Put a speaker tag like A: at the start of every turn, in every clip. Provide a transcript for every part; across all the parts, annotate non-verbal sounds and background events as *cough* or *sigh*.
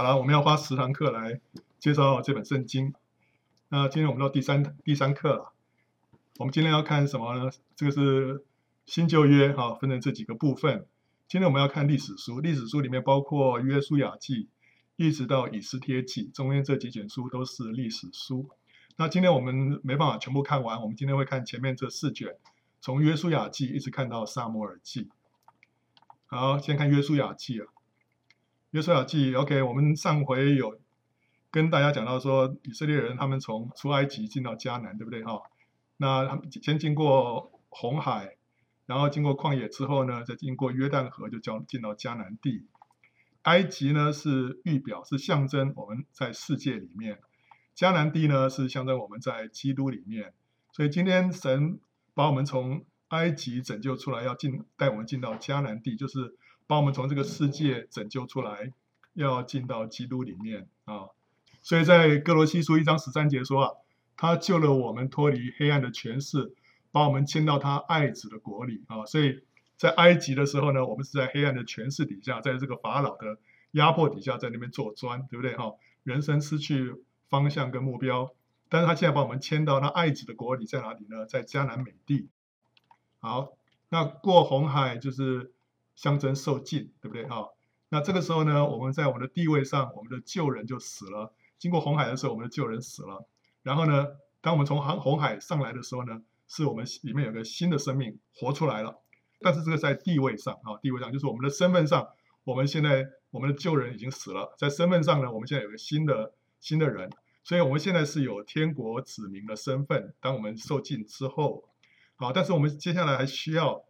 A: 好了，我们要花十堂课来介绍这本圣经。那今天我们到第三第三课了。我们今天要看什么呢？这个是新旧约哈，分成这几个部分。今天我们要看历史书，历史书里面包括约书亚记，一直到以斯帖记，中间这几卷书都是历史书。那今天我们没办法全部看完，我们今天会看前面这四卷，从约书亚记一直看到撒母耳记。好，先看约书亚记啊。约书亚记，OK，我们上回有跟大家讲到说，以色列人他们从出埃及进到迦南，对不对哈？那他们先经过红海，然后经过旷野之后呢，再经过约旦河，就叫进到迦南地。埃及呢是预表，是象征我们在世界里面；迦南地呢是象征我们在基督里面。所以今天神把我们从埃及拯救出来，要进带我们进到迦南地，就是。把我们从这个世界拯救出来，要进到基督里面啊！所以在哥罗西书一章十三节说啊，他救了我们脱离黑暗的权势，把我们迁到他爱子的国里啊！所以在埃及的时候呢，我们是在黑暗的权势底下，在这个法老的压迫底下，在那边做砖，对不对哈？人生失去方向跟目标，但是他现在把我们迁到他爱子的国里，在哪里呢？在迦南美地。好，那过红海就是。象征受尽，对不对啊？那这个时候呢，我们在我们的地位上，我们的旧人就死了。经过红海的时候，我们的旧人死了。然后呢，当我们从红红海上来的时候呢，是我们里面有个新的生命活出来了。但是这个在地位上啊，地位上就是我们的身份上，我们现在我们的旧人已经死了。在身份上呢，我们现在有个新的新的人，所以我们现在是有天国子民的身份。当我们受尽之后，好，但是我们接下来还需要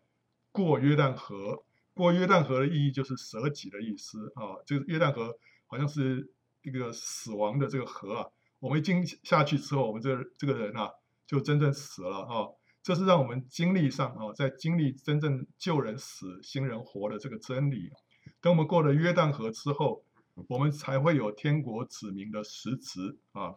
A: 过约旦河。过约旦河的意义就是舍己的意思啊，这个约旦河好像是一个死亡的这个河啊。我们一经下去之后，我们这这个人啊就真正死了啊。这是让我们经历上啊，在经历真正旧人死、新人活的这个真理。等我们过了约旦河之后，我们才会有天国子民的实质啊。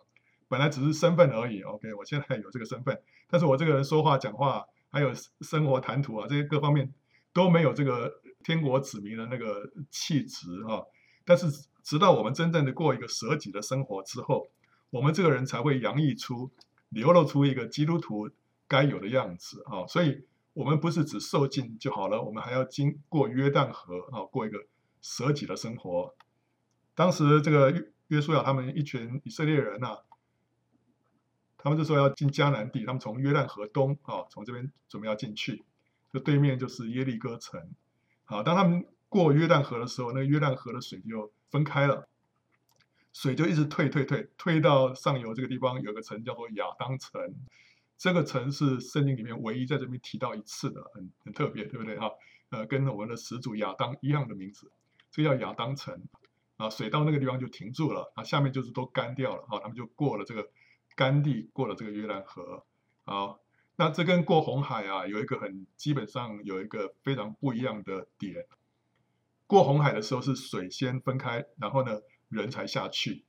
A: 本来只是身份而已，OK，我现在有这个身份，但是我这个人说话、讲话，还有生活谈吐啊，这些各方面都没有这个。天国子民的那个气质啊，但是直到我们真正的过一个舍己的生活之后，我们这个人才会洋溢出、流露出一个基督徒该有的样子啊。所以，我们不是只受尽就好了，我们还要经过约旦河啊，过一个舍己的生活。当时这个约约书亚他们一群以色列人呐、啊，他们就说要进迦南地，他们从约旦河东啊，从这边准备要进去，这对面就是耶利哥城。好，当他们过约旦河的时候，那约旦河的水就分开了，水就一直退退退，退到上游这个地方，有个城叫做亚当城。这个城是圣经里面唯一在这边提到一次的，很很特别，对不对哈？呃，跟我们的始祖亚当一样的名字，这叫亚当城。啊，水到那个地方就停住了，啊，下面就是都干掉了，啊，他们就过了这个干地，过了这个约旦河，好。那这跟过红海啊，有一个很基本上有一个非常不一样的点。过红海的时候是水先分开，然后呢人才下去。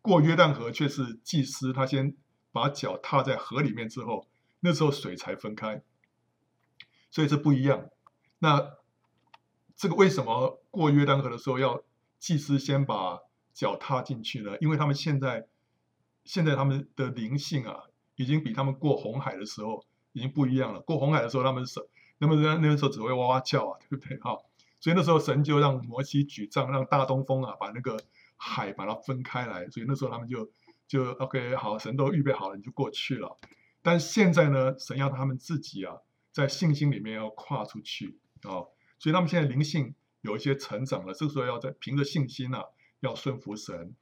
A: 过约旦河却是祭司他先把脚踏在河里面之后，那时候水才分开，所以这不一样。那这个为什么过约旦河的时候要祭司先把脚踏进去呢？因为他们现在现在他们的灵性啊。已经比他们过红海的时候已经不一样了。过红海的时候，他们是那么那那个时候只会哇哇叫啊，对不对？哈，所以那时候神就让摩西举杖，让大东风啊把那个海把它分开来。所以那时候他们就就 OK 好，神都预备好了，你就过去了。但现在呢，神要他们自己啊，在信心里面要跨出去啊，所以他们现在灵性有一些成长了。这个时候要在凭着信心啊，要顺服神。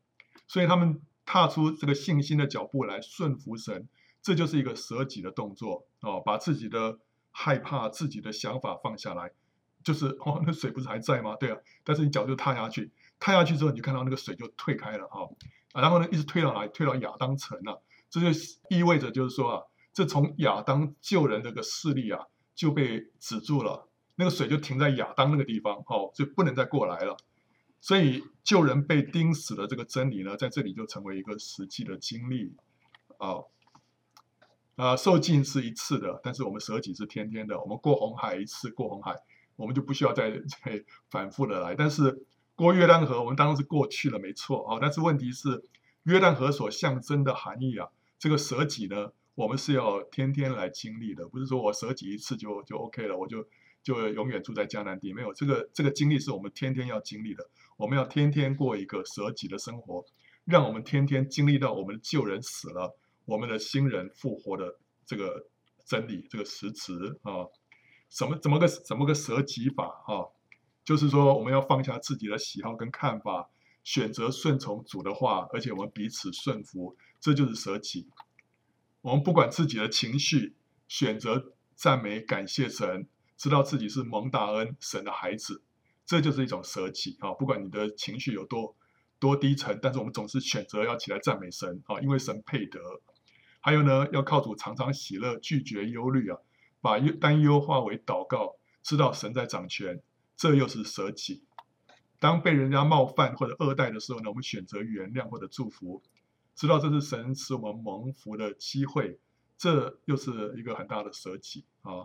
A: 所以他们踏出这个信心的脚步来顺服神。这就是一个舍己的动作哦，把自己的害怕、自己的想法放下来，就是哦，那水不是还在吗？对啊，但是你脚就踏下去，踏下去之后，你就看到那个水就退开了哦，然后呢，一直退到哪里？退到亚当城了。这就意味着就是说啊，这从亚当救人这个势力啊就被止住了，那个水就停在亚当那个地方哦，就不能再过来了。所以救人被钉死的这个真理呢，在这里就成为一个实际的经历啊。啊、受尽是一次的，但是我们舍己是天天的。我们过红海一次过红海，我们就不需要再 *laughs* 再反复的来。但是过约旦河，我们当然是过去了，没错啊。但是问题是，约旦河所象征的含义啊，这个舍己呢，我们是要天天来经历的，不是说我舍己一次就就 OK 了，我就就永远住在迦南地。没有这个这个经历是我们天天要经历的，我们要天天过一个舍己的生活，让我们天天经历到我们的旧人死了，我们的新人复活的这个真理，这个实词啊，什么怎么个怎么个舍己法啊？就是说，我们要放下自己的喜好跟看法，选择顺从主的话，而且我们彼此顺服，这就是舍己。我们不管自己的情绪，选择赞美感谢神，知道自己是蒙大恩神的孩子，这就是一种舍己啊！不管你的情绪有多多低沉，但是我们总是选择要起来赞美神啊，因为神配得。还有呢，要靠主常常喜乐，拒绝忧虑啊，把担忧化为祷告，知道神在掌权。这又是舍己。当被人家冒犯或者恶待的时候呢，我们选择原谅或者祝福，知道这是神使我们蒙福的机会。这又是一个很大的舍己啊。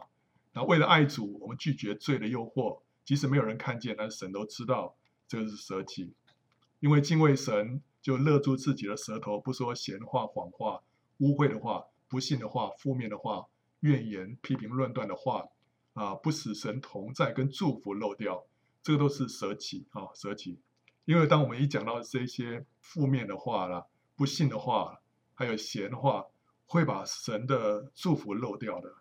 A: 那为了爱主，我们拒绝罪的诱惑，即使没有人看见，但是神都知道，这个是舍己。因为敬畏神，就勒住自己的舌头，不说闲话、谎话、污秽的话、不信的话、负面的话、怨言、批评、论断的话。啊，不使神同在跟祝福漏掉，这个都是舍己啊，舍己。因为当我们一讲到这些负面的话啦、不信的话，还有闲话，会把神的祝福漏掉的。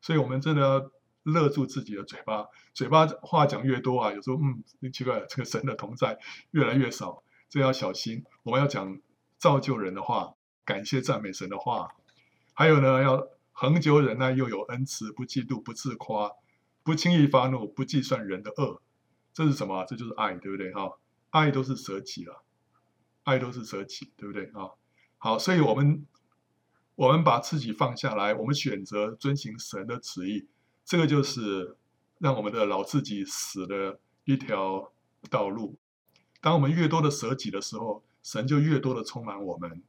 A: 所以，我们真的要勒住自己的嘴巴，嘴巴话讲越多啊，有时候嗯，奇怪，这个神的同在越来越少，这要小心。我们要讲造就人的话，感谢赞美神的话，还有呢，要恒久忍耐，又有恩慈，不嫉妒，不自夸。不轻易发怒，不计算人的恶，这是什么？这就是爱，对不对？哈，爱都是舍己了，爱都是舍己，对不对？啊，好，所以我们我们把自己放下来，我们选择遵行神的旨意，这个就是让我们的老自己死的一条道路。当我们越多的舍己的时候，神就越多的充满我们，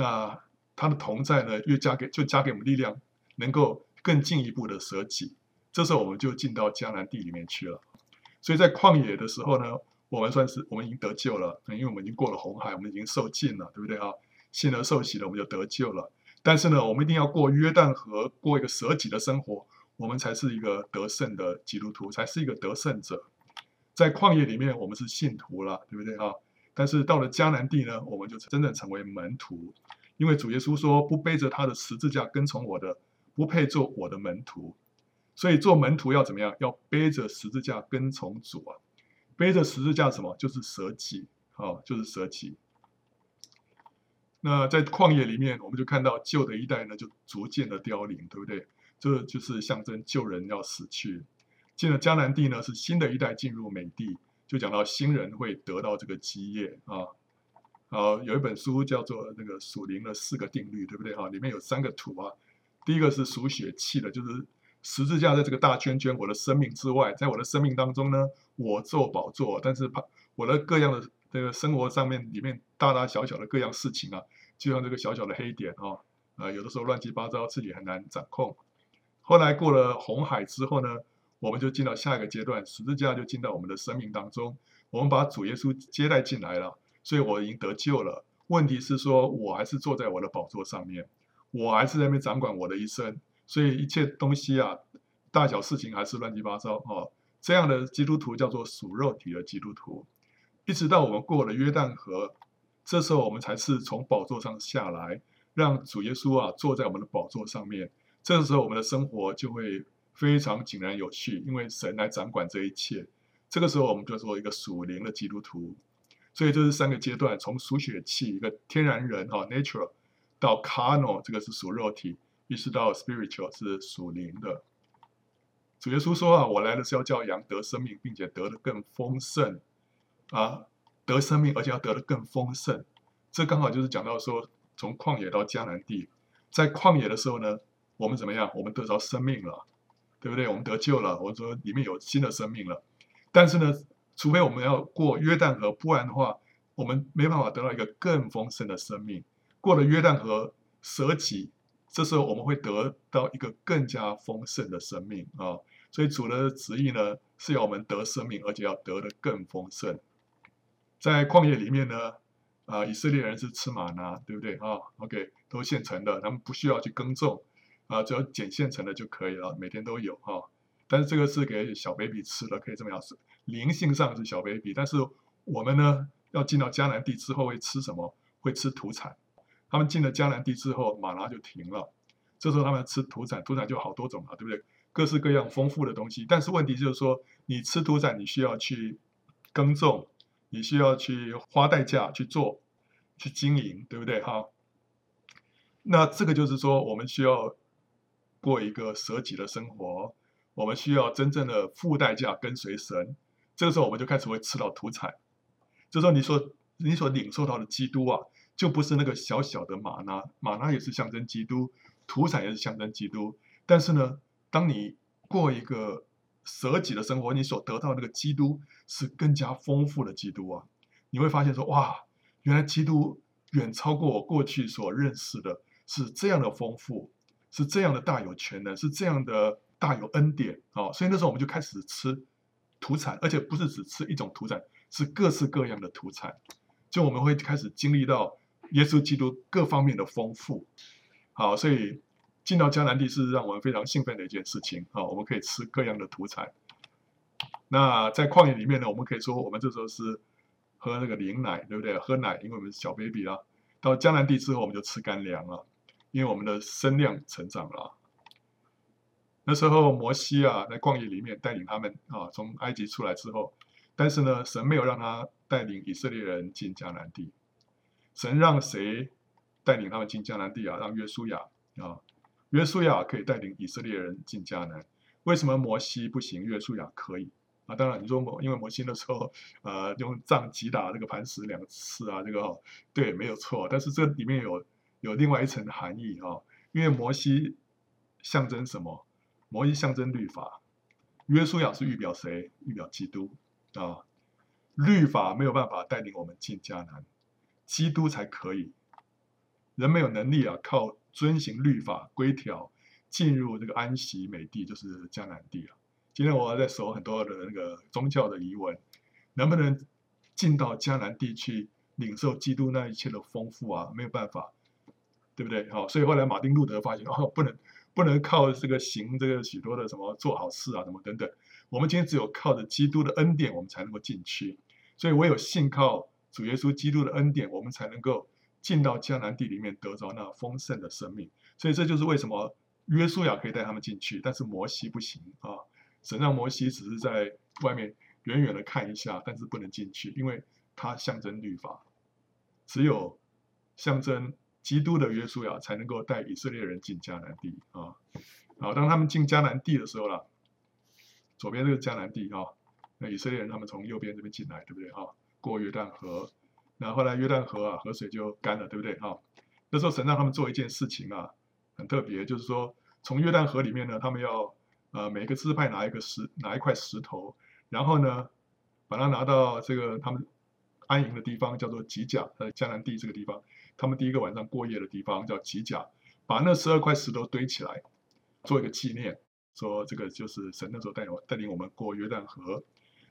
A: 那他的同在呢，越加给就加给我们力量，能够更进一步的舍己。这时候我们就进到迦南地里面去了，所以在旷野的时候呢，我们算是我们已经得救了，因为我们已经过了红海，我们已经受尽了，对不对啊？信而受洗了，我们就得救了。但是呢，我们一定要过约旦河，过一个舍己的生活，我们才是一个得胜的基督徒，才是一个得胜者。在旷野里面，我们是信徒了，对不对啊？但是到了迦南地呢，我们就真正成为门徒，因为主耶稣说：“不背着他的十字架跟从我的，不配做我的门徒。”所以做门徒要怎么样？要背着十字架跟从主啊！背着十字架什么？就是舍己，哦，就是舍己。那在旷野里面，我们就看到旧的一代呢，就逐渐的凋零，对不对？这就是象征旧人要死去。进了迦南地呢，是新的一代进入美地，就讲到新人会得到这个基业啊。好，有一本书叫做那个属灵的四个定律，对不对？哈，里面有三个图啊。第一个是属血气的，就是。十字架在这个大圈圈，我的生命之外，在我的生命当中呢，我做宝座，但是怕我的各样的这个生活上面里面大大小小的各样事情啊，就像这个小小的黑点啊，呃，有的时候乱七八糟，自己很难掌控。后来过了红海之后呢，我们就进到下一个阶段，十字架就进到我们的生命当中，我们把主耶稣接待进来了，所以我已经得救了。问题是说，我还是坐在我的宝座上面，我还是在那边掌管我的一生。所以一切东西啊，大小事情还是乱七八糟哦。这样的基督徒叫做属肉体的基督徒，一直到我们过了约旦河，这时候我们才是从宝座上下来，让主耶稣啊坐在我们的宝座上面。这个时候我们的生活就会非常井然有序，因为神来掌管这一切。这个时候我们就做一个属灵的基督徒。所以这是三个阶段：从属血气一个天然人哈 （natural） 到 carnal，这个是属肉体。意识到 spiritual 是属灵的，主耶稣说啊，我来的是要叫羊得生命，并且得的更丰盛啊，得生命，而且要得的更丰盛。这刚好就是讲到说，从旷野到迦南地，在旷野的时候呢，我们怎么样？我们得着生命了，对不对？我们得救了，我们说里面有新的生命了。但是呢，除非我们要过约旦河，不然的话，我们没办法得到一个更丰盛的生命。过了约旦河，舍己。这时候我们会得到一个更加丰盛的生命啊！所以主的旨意呢，是要我们得生命，而且要得的更丰盛。在旷野里面呢，啊，以色列人是吃玛拿，对不对啊？OK，都现成的，他们不需要去耕种，啊，只要捡现成的就可以了，每天都有哈。但是这个是给小 baby 吃的，可以这么样子，灵性上是小 baby，但是我们呢，要进到迦南地之后会吃什么？会吃土产。他们进了迦南地之后，玛拿就停了，这时候他们吃土产，土产就好多种啊，对不对？各式各样丰富的东西。但是问题就是说，你吃土产，你需要去耕种，你需要去花代价去做，去经营，对不对？哈。那这个就是说，我们需要过一个舍己的生活，我们需要真正的付代价跟随神。这个时候，我们就开始会吃到土产。这时候，你所你所领受到的基督啊。就不是那个小小的玛拿，玛拿也是象征基督，土产也是象征基督。但是呢，当你过一个舍己的生活，你所得到那个基督是更加丰富的基督啊！你会发现说，哇，原来基督远超过我过去所认识的，是这样的丰富，是这样的大有权能，是这样的大有恩典啊！所以那时候我们就开始吃土产，而且不是只吃一种土产，是各式各样的土产。就我们会开始经历到。耶稣基督各方面的丰富，好，所以进到迦南地是让我们非常兴奋的一件事情。好，我们可以吃各样的土产。那在旷野里面呢，我们可以说，我们这时候是喝那个灵奶，对不对？喝奶，因为我们是小 baby 啊。到迦南地之后，我们就吃干粮了，因为我们的身量成长了。那时候摩西啊，在旷野里面带领他们啊，从埃及出来之后，但是呢，神没有让他带领以色列人进迦南地。神让谁带领他们进迦南地啊？让约书亚啊，约书亚可以带领以色列人进迦南。为什么摩西不行？约书亚可以啊？当然，你说摩，因为摩西的时候，呃，用杖击打这个磐石两次啊，这个，对，没有错。但是这里面有有另外一层含义哈，因为摩西象征什么？摩西象征律法，约书亚是预表谁？预表基督啊。律法没有办法带领我们进迦南。基督才可以，人没有能力啊，靠遵行律法规条进入这个安息美地，就是迦南地啊。今天我在搜很多的那个宗教的疑问，能不能进到迦南地去领受基督那一切的丰富啊？没有办法，对不对？好，所以后来马丁路德发现哦，不能不能靠这个行这个许多的什么做好事啊，什么等等。我们今天只有靠着基督的恩典，我们才能够进去。所以，我有信靠。主耶稣基督的恩典，我们才能够进到迦南地里面，得着那丰盛的生命。所以这就是为什么约书亚可以带他们进去，但是摩西不行啊。神让摩西只是在外面远远的看一下，但是不能进去，因为他象征律法。只有象征基督的约书亚才能够带以色列人进迦南地啊。好，当他们进迦南地的时候了，左边这个迦南地啊，那以色列人他们从右边这边进来，对不对啊？过约旦河，那后，后来约旦河啊，河水就干了，对不对啊？那时候神让他们做一件事情啊，很特别，就是说从约旦河里面呢，他们要呃每个支派拿一个石，拿一块石头，然后呢把它拿到这个他们安营的地方，叫做吉甲，在迦南地这个地方，他们第一个晚上过夜的地方叫吉甲，把那十二块石头堆起来，做一个纪念，说这个就是神那时候带我带领我们过约旦河。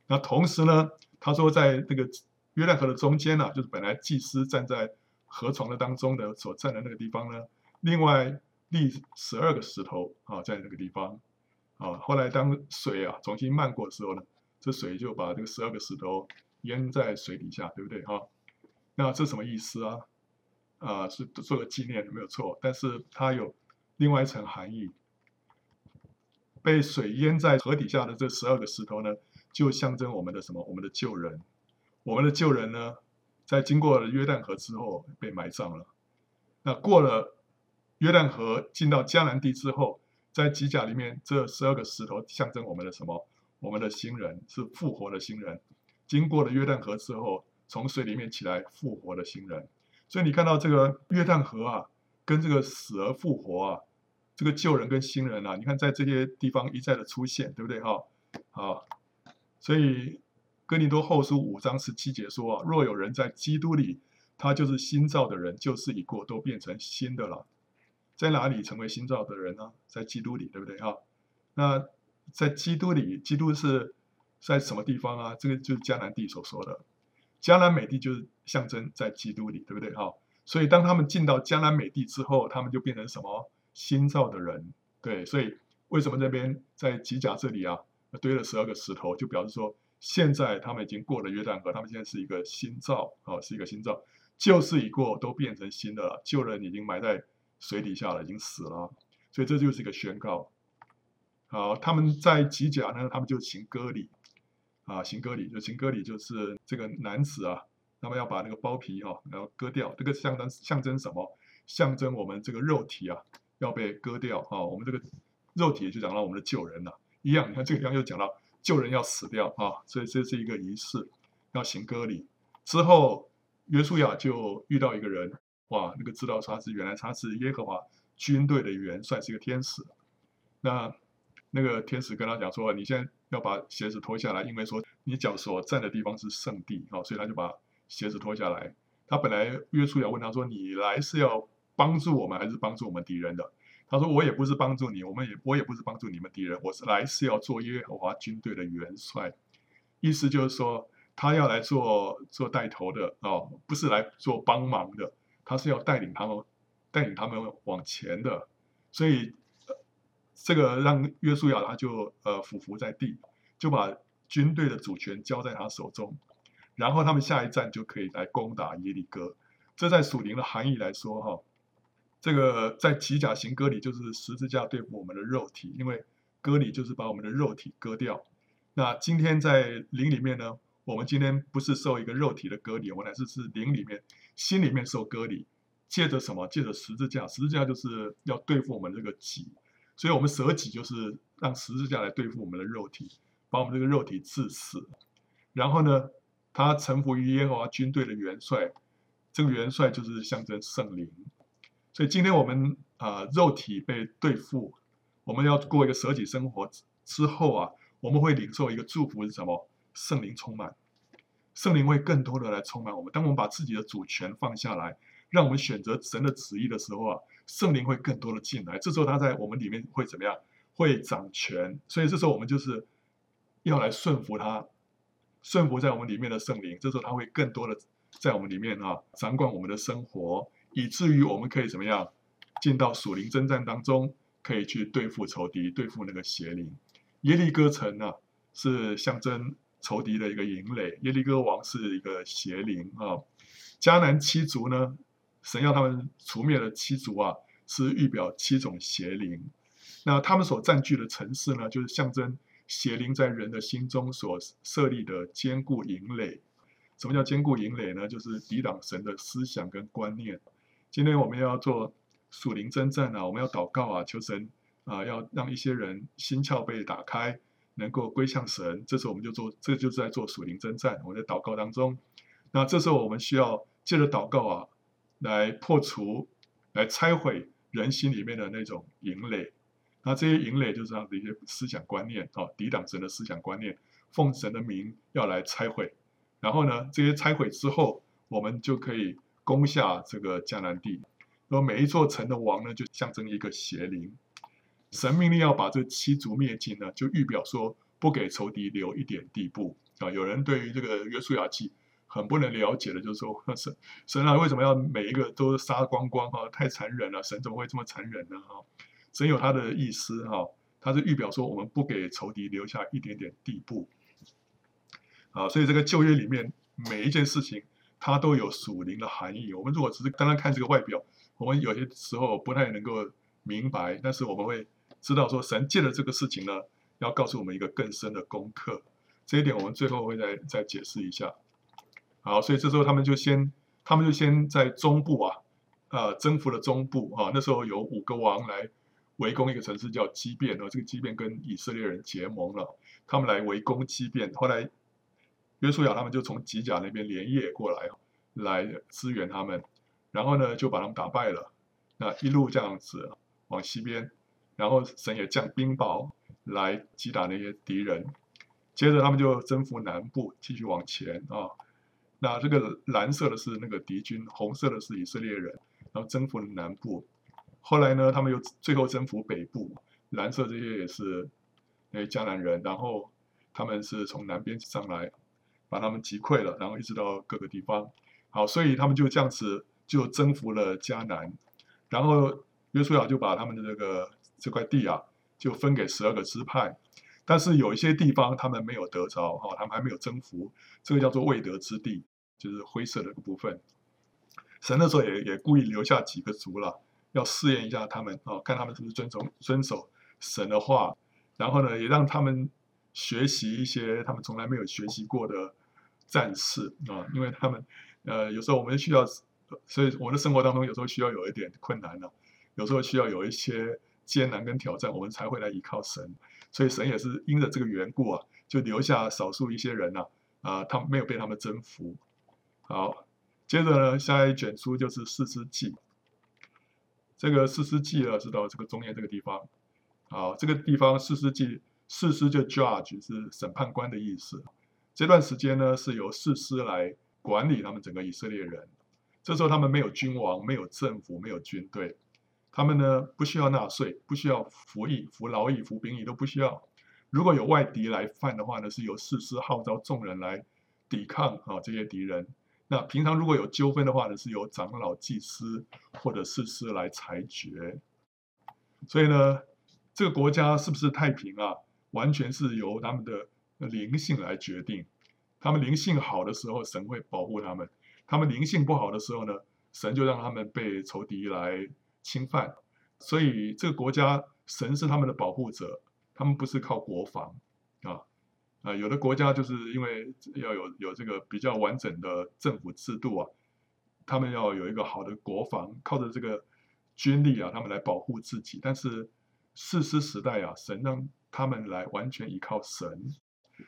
A: 那同时呢，他说在那个约旦河的中间呢、啊，就是本来祭司站在河床的当中的所站的那个地方呢，另外立十二个石头啊，在那个地方啊。后来当水啊重新漫过的时候呢，这水就把这个十二个石头淹在水底下，对不对哈？那这什么意思啊？啊，是做个纪念没有错，但是它有另外一层含义。被水淹在河底下的这十二个石头呢，就象征我们的什么？我们的旧人，我们的旧人呢，在经过了约旦河之后被埋葬了。那过了约旦河进到迦南地之后，在机甲里面这十二个石头象征我们的什么？我们的新人是复活的新人。经过了约旦河之后，从水里面起来复活的新人。所以你看到这个约旦河啊，跟这个死而复活啊，这个旧人跟新人啊，你看在这些地方一再的出现，对不对？哈，啊。所以，哥林多后书五章十七节说啊，若有人在基督里，他就是新造的人，旧事已过，都变成新的了。在哪里成为新造的人呢？在基督里，对不对哈？那在基督里，基督是在什么地方啊？这个就是迦南地所说的。迦南美地就是象征在基督里，对不对？哈，所以当他们进到迦南美地之后，他们就变成什么？新造的人，对，所以为什么这边在吉甲这里啊，堆了十二个石头，就表示说，现在他们已经过了约旦河，他们现在是一个新造，啊，是一个新造，旧事已过，都变成新的了，旧人已经埋在水底下了，已经死了，所以这就是一个宣告。好，他们在吉甲呢，他们就行割礼，啊，行割礼就行割礼，就是这个男子啊，他们要把那个包皮哈、啊，然后割掉，这个象征象征什么？象征我们这个肉体啊。要被割掉啊！我们这个肉体就讲到我们的旧人了，一样。你看这个地方又讲到旧人要死掉啊，所以这是一个仪式，要行割礼。之后，约书亚就遇到一个人，哇，那个知道他是原来他是耶和华军队的元帅，是一个天使。那那个天使跟他讲说：“你现在要把鞋子脱下来，因为说你脚所站的地方是圣地啊。”所以他就把鞋子脱下来。他本来约书亚问他说：“你来是要？”帮助我们还是帮助我们敌人的？他说：“我也不是帮助你，我们也我也不是帮助你们敌人，我是来是要做耶和华军队的元帅。意思就是说，他要来做做带头的哦，不是来做帮忙的，他是要带领他们带领他们往前的。所以，这个让约书亚他就呃俯伏在地，就把军队的主权交在他手中，然后他们下一站就可以来攻打耶利哥。这在属灵的含义来说，哈。”这个在吉甲行割礼，就是十字架对付我们的肉体，因为割礼就是把我们的肉体割掉。那今天在灵里面呢，我们今天不是受一个肉体的割礼，我们乃是是灵里面、心里面受割礼。借着什么？借着十字架，十字架就是要对付我们这个己，所以我们舍己就是让十字架来对付我们的肉体，把我们这个肉体致死。然后呢，他臣服于耶和华军队的元帅，这个元帅就是象征圣灵。所以今天我们啊、呃，肉体被对付，我们要过一个舍己生活之后啊，我们会领受一个祝福是什么？圣灵充满，圣灵会更多的来充满我们。当我们把自己的主权放下来，让我们选择神的旨意的时候啊，圣灵会更多的进来。这时候他在我们里面会怎么样？会掌权。所以这时候我们就是要来顺服他，顺服在我们里面的圣灵。这时候他会更多的在我们里面啊，掌管我们的生活。以至于我们可以怎么样进到属灵征战当中，可以去对付仇敌，对付那个邪灵。耶利哥城呢，是象征仇敌的一个营垒，耶利哥王是一个邪灵啊。迦南七族呢，神要他们除灭的七族啊，是预表七种邪灵。那他们所占据的城市呢，就是象征邪灵在人的心中所设立的坚固营垒。什么叫坚固营垒呢？就是抵挡神的思想跟观念。今天我们要做属灵征战啊，我们要祷告啊，求神啊，要让一些人心窍被打开，能够归向神。这时候我们就做，这就是在做属灵征战。我们在祷告当中，那这时候我们需要借着祷告啊，来破除、来拆毁人心里面的那种营垒。那这些营垒就是这样的一些思想观念啊，抵挡神的思想观念，奉神的名要来拆毁。然后呢，这些拆毁之后，我们就可以。攻下这个迦南地，那么每一座城的王呢，就象征一个邪灵。神命令要把这七族灭尽呢，就预表说不给仇敌留一点地步啊。有人对于这个约书亚记很不能了解的，就是说 *laughs* 神神啊，为什么要每一个都杀光光啊？太残忍了，神怎么会这么残忍呢？哈，神有他的意思哈，他是预表说我们不给仇敌留下一点点地步啊。所以这个旧约里面每一件事情。它都有属灵的含义。我们如果只是单单看这个外表，我们有些时候不太能够明白。但是我们会知道说，神借了这个事情呢，要告诉我们一个更深的功课。这一点我们最后会再再解释一下。好，所以这时候他们就先，他们就先在中部啊，呃，征服了中部啊。那时候有五个王来围攻一个城市叫基遍，然后这个基遍跟以色列人结盟了，他们来围攻基遍，后来。约书亚他们就从吉甲那边连夜过来，来支援他们，然后呢就把他们打败了。那一路这样子往西边，然后神也降冰雹来击打那些敌人。接着他们就征服南部，继续往前啊。那这个蓝色的是那个敌军，红色的是以色列人，然后征服了南部。后来呢，他们又最后征服北部，蓝色这些也是那些迦南人，然后他们是从南边上来。把他们击溃了，然后一直到各个地方。好，所以他们就这样子就征服了迦南，然后约书亚就把他们的这个这块地啊，就分给十二个支派。但是有一些地方他们没有得着，哈，他们还没有征服，这个叫做未得之地，就是灰色的部分。神那时候也也故意留下几个族了，要试验一下他们啊，看他们是不是遵从遵守神的话，然后呢，也让他们学习一些他们从来没有学习过的战事啊，因为他们呃有时候我们需要，所以我的生活当中有时候需要有一点困难了，有时候需要有一些艰难跟挑战，我们才会来依靠神。所以神也是因着这个缘故啊，就留下少数一些人呐啊，他们没有被他们征服。好。接着呢，下一卷书就是士师记。这个士师记呢，是到这个中间这个地方。好，这个地方士师记，士师就 judge 是审判官的意思。这段时间呢，是由士师来管理他们整个以色列人。这时候他们没有君王，没有政府，没有军队。他们呢，不需要纳税，不需要服役、服劳役、服兵役都不需要。如果有外敌来犯的话呢，是由士师号召众人来抵抗啊这些敌人。那平常如果有纠纷的话呢，是由长老、祭司或者士师来裁决。所以呢，这个国家是不是太平啊？完全是由他们的灵性来决定。他们灵性好的时候，神会保护他们；他们灵性不好的时候呢，神就让他们被仇敌来侵犯。所以这个国家，神是他们的保护者，他们不是靠国防啊。啊，有的国家就是因为要有有这个比较完整的政府制度啊，他们要有一个好的国防，靠着这个军力啊，他们来保护自己。但是士师时代啊，神让他们来完全依靠神，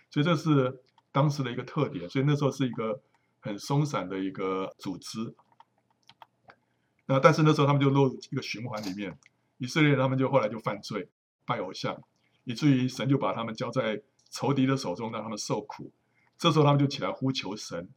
A: 所以这是当时的一个特点。所以那时候是一个很松散的一个组织。那但是那时候他们就落入一个循环里面，以色列他们就后来就犯罪，拜偶像，以至于神就把他们交在。仇敌的手中，让他们受苦。这时候，他们就起来呼求神，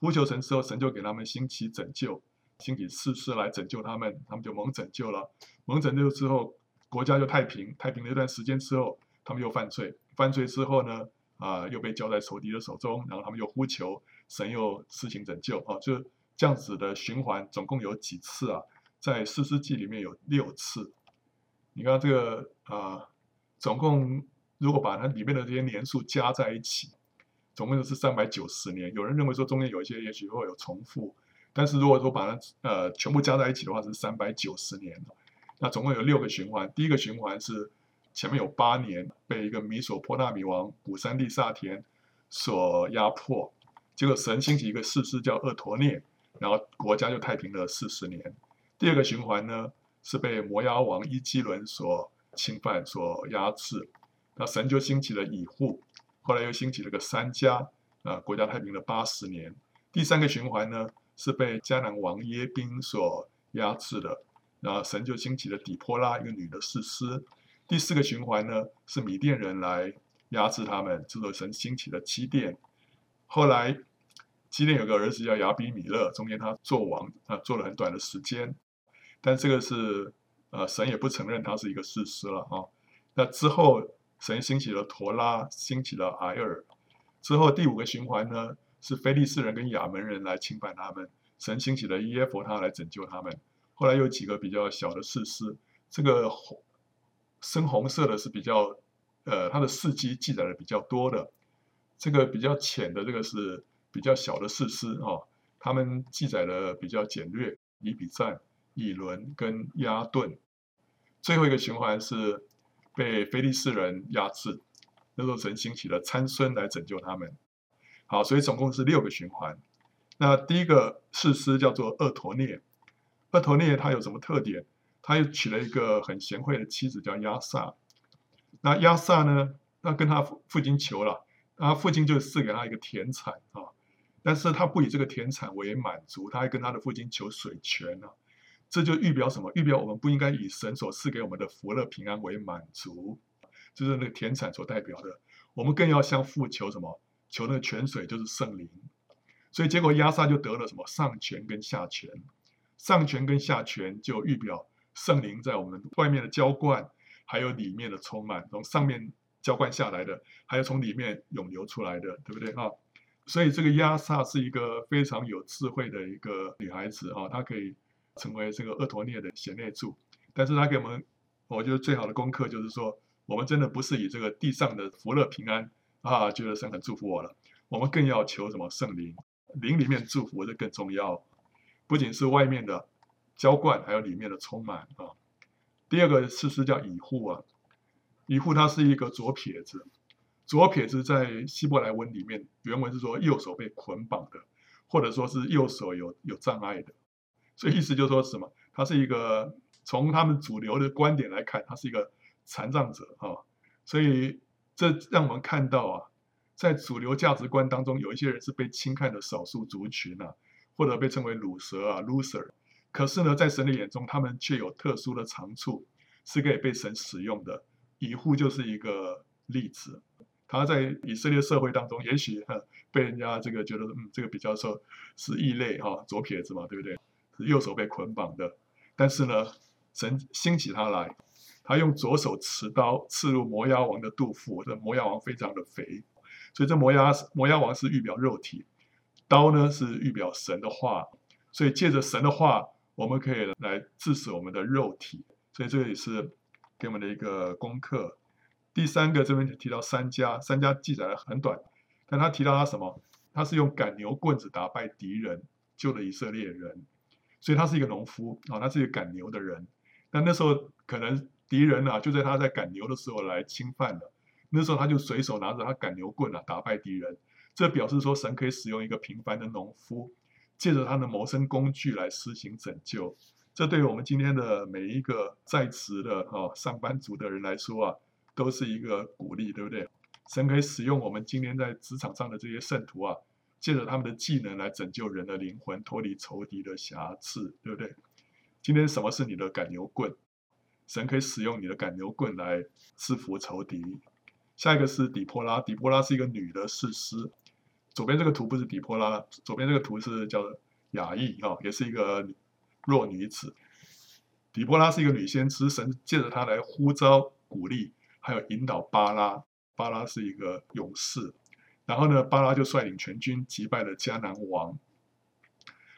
A: 呼求神之后，神就给他们兴起拯救，兴起士师来拯救他们，他们就蒙拯救了。蒙拯救之后，国家就太平。太平了一段时间之后，他们又犯罪，犯罪之后呢，啊、又被交在仇敌的手中，然后他们又呼求神，又施行拯救。啊，就这样子的循环，总共有几次啊？在四世纪里面有六次。你看这个啊、呃，总共。如果把它里面的这些年数加在一起，总共就是三百九十年。有人认为说中间有一些也许会有重复，但是如果说把它呃全部加在一起的话，是三百九十年。那总共有六个循环，第一个循环是前面有八年被一个米索波大米王古珊利萨田所压迫，结果神兴起一个士师叫厄陀涅，然后国家就太平了四十年。第二个循环呢是被摩押王伊基伦所侵犯、所压制。那神就兴起了以户，后来又兴起了个三迦，啊，国家太平了八十年。第三个循环呢，是被迦南王耶宾所压制的，然后神就兴起了底波拉，一个女的士师。第四个循环呢，是米甸人来压制他们，之后神兴起了基甸。后来基甸有个儿子叫亚比米勒，中间他做王，啊，做了很短的时间，但这个是，呃，神也不承认他是一个士师了啊。那之后。神兴起了陀拉，兴起了埃尔，之后第五个循环呢，是非利士人跟亚门人来侵犯他们，神兴起了耶弗他来拯救他们。后来有几个比较小的士师，这个红深红色的是比较，呃，他的事迹记载的比较多的，这个比较浅的这个是比较小的士师哦，他们记载的比较简略，以比赞、以伦跟押顿。最后一个循环是。被非利士人压制，那时候神兴起了参孙来拯救他们。好，所以总共是六个循环。那第一个士师叫做厄陀聂，厄陀聂他有什么特点？他又娶了一个很贤惠的妻子叫押撒。那押撒呢？那跟他父亲求了，他父亲就赐给他一个田产啊，但是他不以这个田产为满足，他还跟他的父亲求水泉呢。这就预表什么？预表我们不应该以神所赐给我们的福乐平安为满足，就是那个田产所代表的。我们更要向父求什么？求那个泉水，就是圣灵。所以结果亚萨就得了什么？上泉跟下泉。上泉跟下泉就预表圣灵在我们外面的浇灌，还有里面的充满，从上面浇灌下来的，还有从里面涌流出来的，对不对啊？所以这个亚萨是一个非常有智慧的一个女孩子啊，她可以成为这个俄陀涅的贤内助。但是她给我们，我觉得最好的功课就是说，我们真的不是以这个地上的福乐平安啊，觉得神很祝福我了，我们更要求什么圣灵，灵里面祝福这更重要，不仅是外面的浇灌，还有里面的充满啊。第二个士师叫以护啊，以护他是一个左撇子。左撇子在希伯来文里面，原文是说右手被捆绑的，或者说是右手有有障碍的，所以意思就是说什么？他是一个从他们主流的观点来看，他是一个残障者啊。所以这让我们看到啊，在主流价值观当中，有一些人是被轻看的少数族群啊，或者被称为鲁蛇啊 （loser）。可是呢，在神的眼中，他们却有特殊的长处，是可以被神使用的。以户就是一个例子。他在以色列社会当中，也许哈被人家这个觉得，嗯，这个比较说是异类哈，左撇子嘛，对不对？是右手被捆绑的。但是呢，神兴起他来，他用左手持刀刺入摩押王的肚腹。这摩押王非常的肥，所以这摩押摩押王是预表肉体，刀呢是预表神的话。所以借着神的话，我们可以来治死我们的肉体。所以这也是给我们的一个功课。第三个这边就提到三家，三家记载的很短，但他提到他什么？他是用赶牛棍子打败敌人，救了以色列人，所以他是一个农夫啊，他是一个赶牛的人。但那时候可能敌人啊，就在他在赶牛的时候来侵犯了，那时候他就随手拿着他赶牛棍啊打败敌人。这表示说神可以使用一个平凡的农夫，借着他的谋生工具来施行拯救。这对于我们今天的每一个在职的啊上班族的人来说啊。都是一个鼓励，对不对？神可以使用我们今天在职场上的这些圣徒啊，借着他们的技能来拯救人的灵魂，脱离仇敌的瑕疵，对不对？今天什么是你的赶牛棍？神可以使用你的赶牛棍来制服仇敌。下一个是底波拉，底波拉是一个女的士师。左边这个图不是底波拉，左边这个图是叫雅意啊，也是一个弱女子。底波拉是一个女先知，神借着她来呼召、鼓励。还有引导巴拉，巴拉是一个勇士，然后呢，巴拉就率领全军击败了迦南王。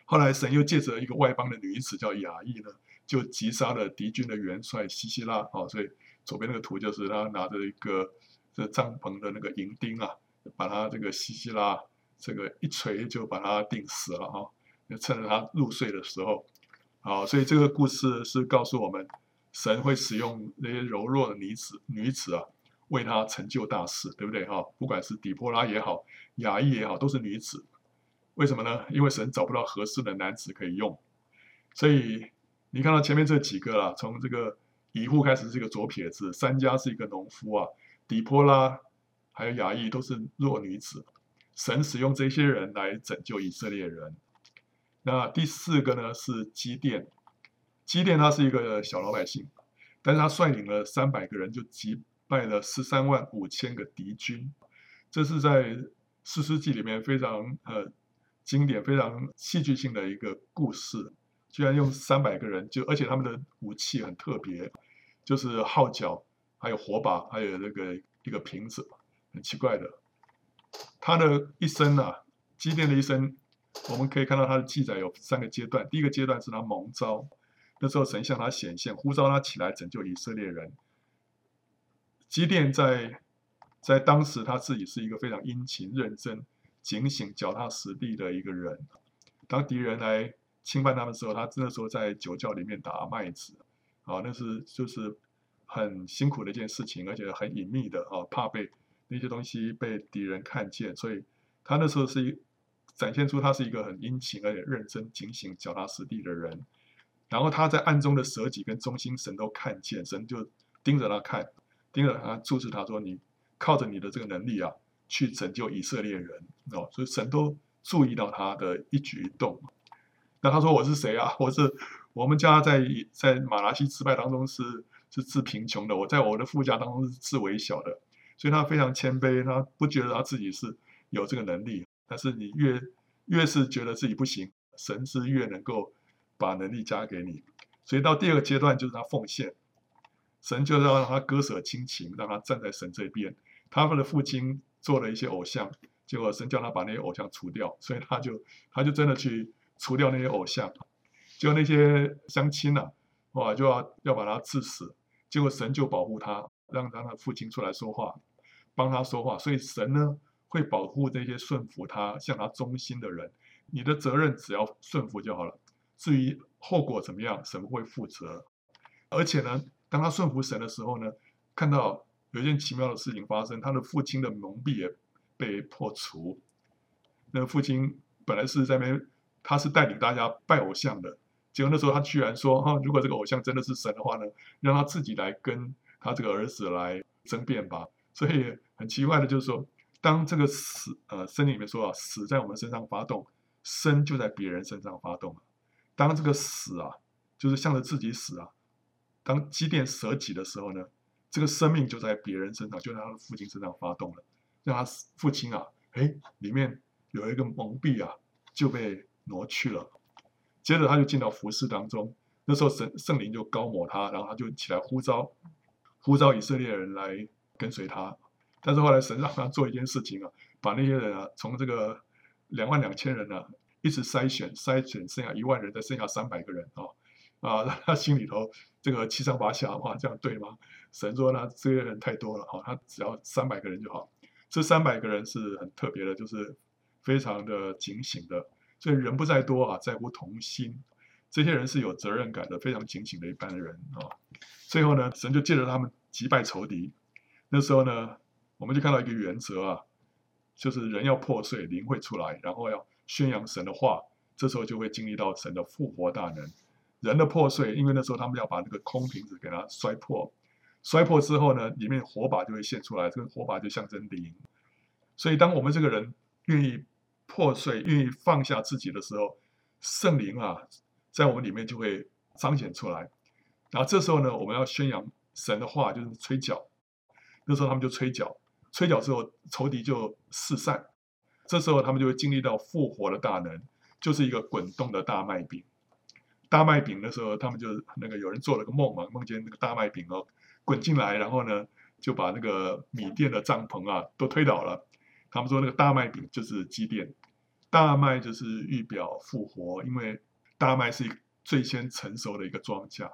A: 后来神又借着一个外邦的女子叫雅意呢，就击杀了敌军的元帅西西拉。哦，所以左边那个图就是他拿着一个这帐篷的那个银钉啊，把他这个西西拉这个一锤就把他钉死了啊、就趁着他入睡的时候。好，所以这个故事是告诉我们。神会使用那些柔弱的女子，女子啊，为他成就大事，对不对？哈，不管是底波拉也好，雅意也好，都是女子。为什么呢？因为神找不到合适的男子可以用。所以你看到前面这几个啊，从这个以户开始是一个左撇子，三家是一个农夫啊，底波拉还有雅意都是弱女子。神使用这些人来拯救以色列人。那第四个呢是基甸。基甸他是一个小老百姓，但是他率领了三百个人就击败了十三万五千个敌军，这是在士师记里面非常呃经典、非常戏剧性的一个故事。居然用三百个人就，而且他们的武器很特别，就是号角、还有火把、还有那个一个瓶子，很奇怪的。他的一生啊，基甸的一生，我们可以看到他的记载有三个阶段。第一个阶段是他蒙召。那时候神向他显现，呼召他起来拯救以色列人。基甸在在当时他自己是一个非常殷勤、认真、警醒、脚踏实地的一个人。当敌人来侵犯他们的时候，他那时候在酒窖里面打麦子，啊，那是就是很辛苦的一件事情，而且很隐秘的啊，怕被那些东西被敌人看见，所以他那时候是一展现出他是一个很殷勤而且认真、警醒、脚踏实地的人。然后他在暗中的舍己跟中心，神都看见，神就盯着他看，盯着他注视他说：“你靠着你的这个能力啊，去拯救以色列人哦。”所以神都注意到他的一举一动。那他说：“我是谁啊？*laughs* 我是我们家在在马拉西失败当中是是致贫穷的，我在我的富家当中是致微小的。”所以他非常谦卑，他不觉得他自己是有这个能力。但是你越越是觉得自己不行，神是越能够。把能力加给你，所以到第二个阶段就是他奉献，神就要让他割舍亲情，让他站在神这边。他们的父亲做了一些偶像，结果神叫他把那些偶像除掉，所以他就他就真的去除掉那些偶像，结果那些乡亲呐，哇，就要要把他治死，结果神就保护他，让他的父亲出来说话，帮他说话，所以神呢会保护这些顺服他、向他忠心的人。你的责任只要顺服就好了，至于后果怎么样，神会负责。而且呢，当他顺服神的时候呢，看到有一件奇妙的事情发生，他的父亲的蒙蔽也被破除。那父亲本来是在那边，他是带领大家拜偶像的，结果那时候他居然说：“哈，如果这个偶像真的是神的话呢，让他自己来跟他这个儿子来争辩吧。”所以很奇怪的就是说，当这个死，呃，圣经里面说啊，死在我们身上发动，生就在别人身上发动。当这个死啊，就是向着自己死啊。当基甸舍己的时候呢，这个生命就在别人身上，就在他的父亲身上发动了，让他父亲啊，哎，里面有一个蒙蔽啊，就被挪去了。接着他就进到服侍当中，那时候神圣灵就高抹他，然后他就起来呼召，呼召以色列人来跟随他。但是后来神让他做一件事情啊，把那些人啊，从这个两万两千人啊，一直筛选，筛选剩下一万人，再剩下三百个人啊。啊，他心里头这个七上八下，哇，这样对吗？神说呢，这些人太多了，啊，他只要三百个人就好。这三百个人是很特别的，就是非常的警醒的。所以人不在多啊，在乎同心。这些人是有责任感的，非常警醒的一般人啊。最后呢，神就借着他们击败仇敌。那时候呢，我们就看到一个原则啊，就是人要破碎，灵会出来，然后要宣扬神的话，这时候就会经历到神的复活大能。人的破碎，因为那时候他们要把那个空瓶子给它摔破，摔破之后呢，里面火把就会现出来，这个火把就象征灵。所以，当我们这个人愿意破碎、愿意放下自己的时候，圣灵啊，在我们里面就会彰显出来。然后这时候呢，我们要宣扬神的话，就是吹角。那时候他们就吹角，吹角之后，仇敌就四散。这时候他们就会经历到复活的大能，就是一个滚动的大麦饼。大麦饼的时候，他们就那个有人做了个梦嘛，梦见那个大麦饼哦滚进来，然后呢就把那个米店的帐篷啊都推倒了。他们说那个大麦饼就是基甸，大麦就是预表复活，因为大麦是最先成熟的一个庄稼，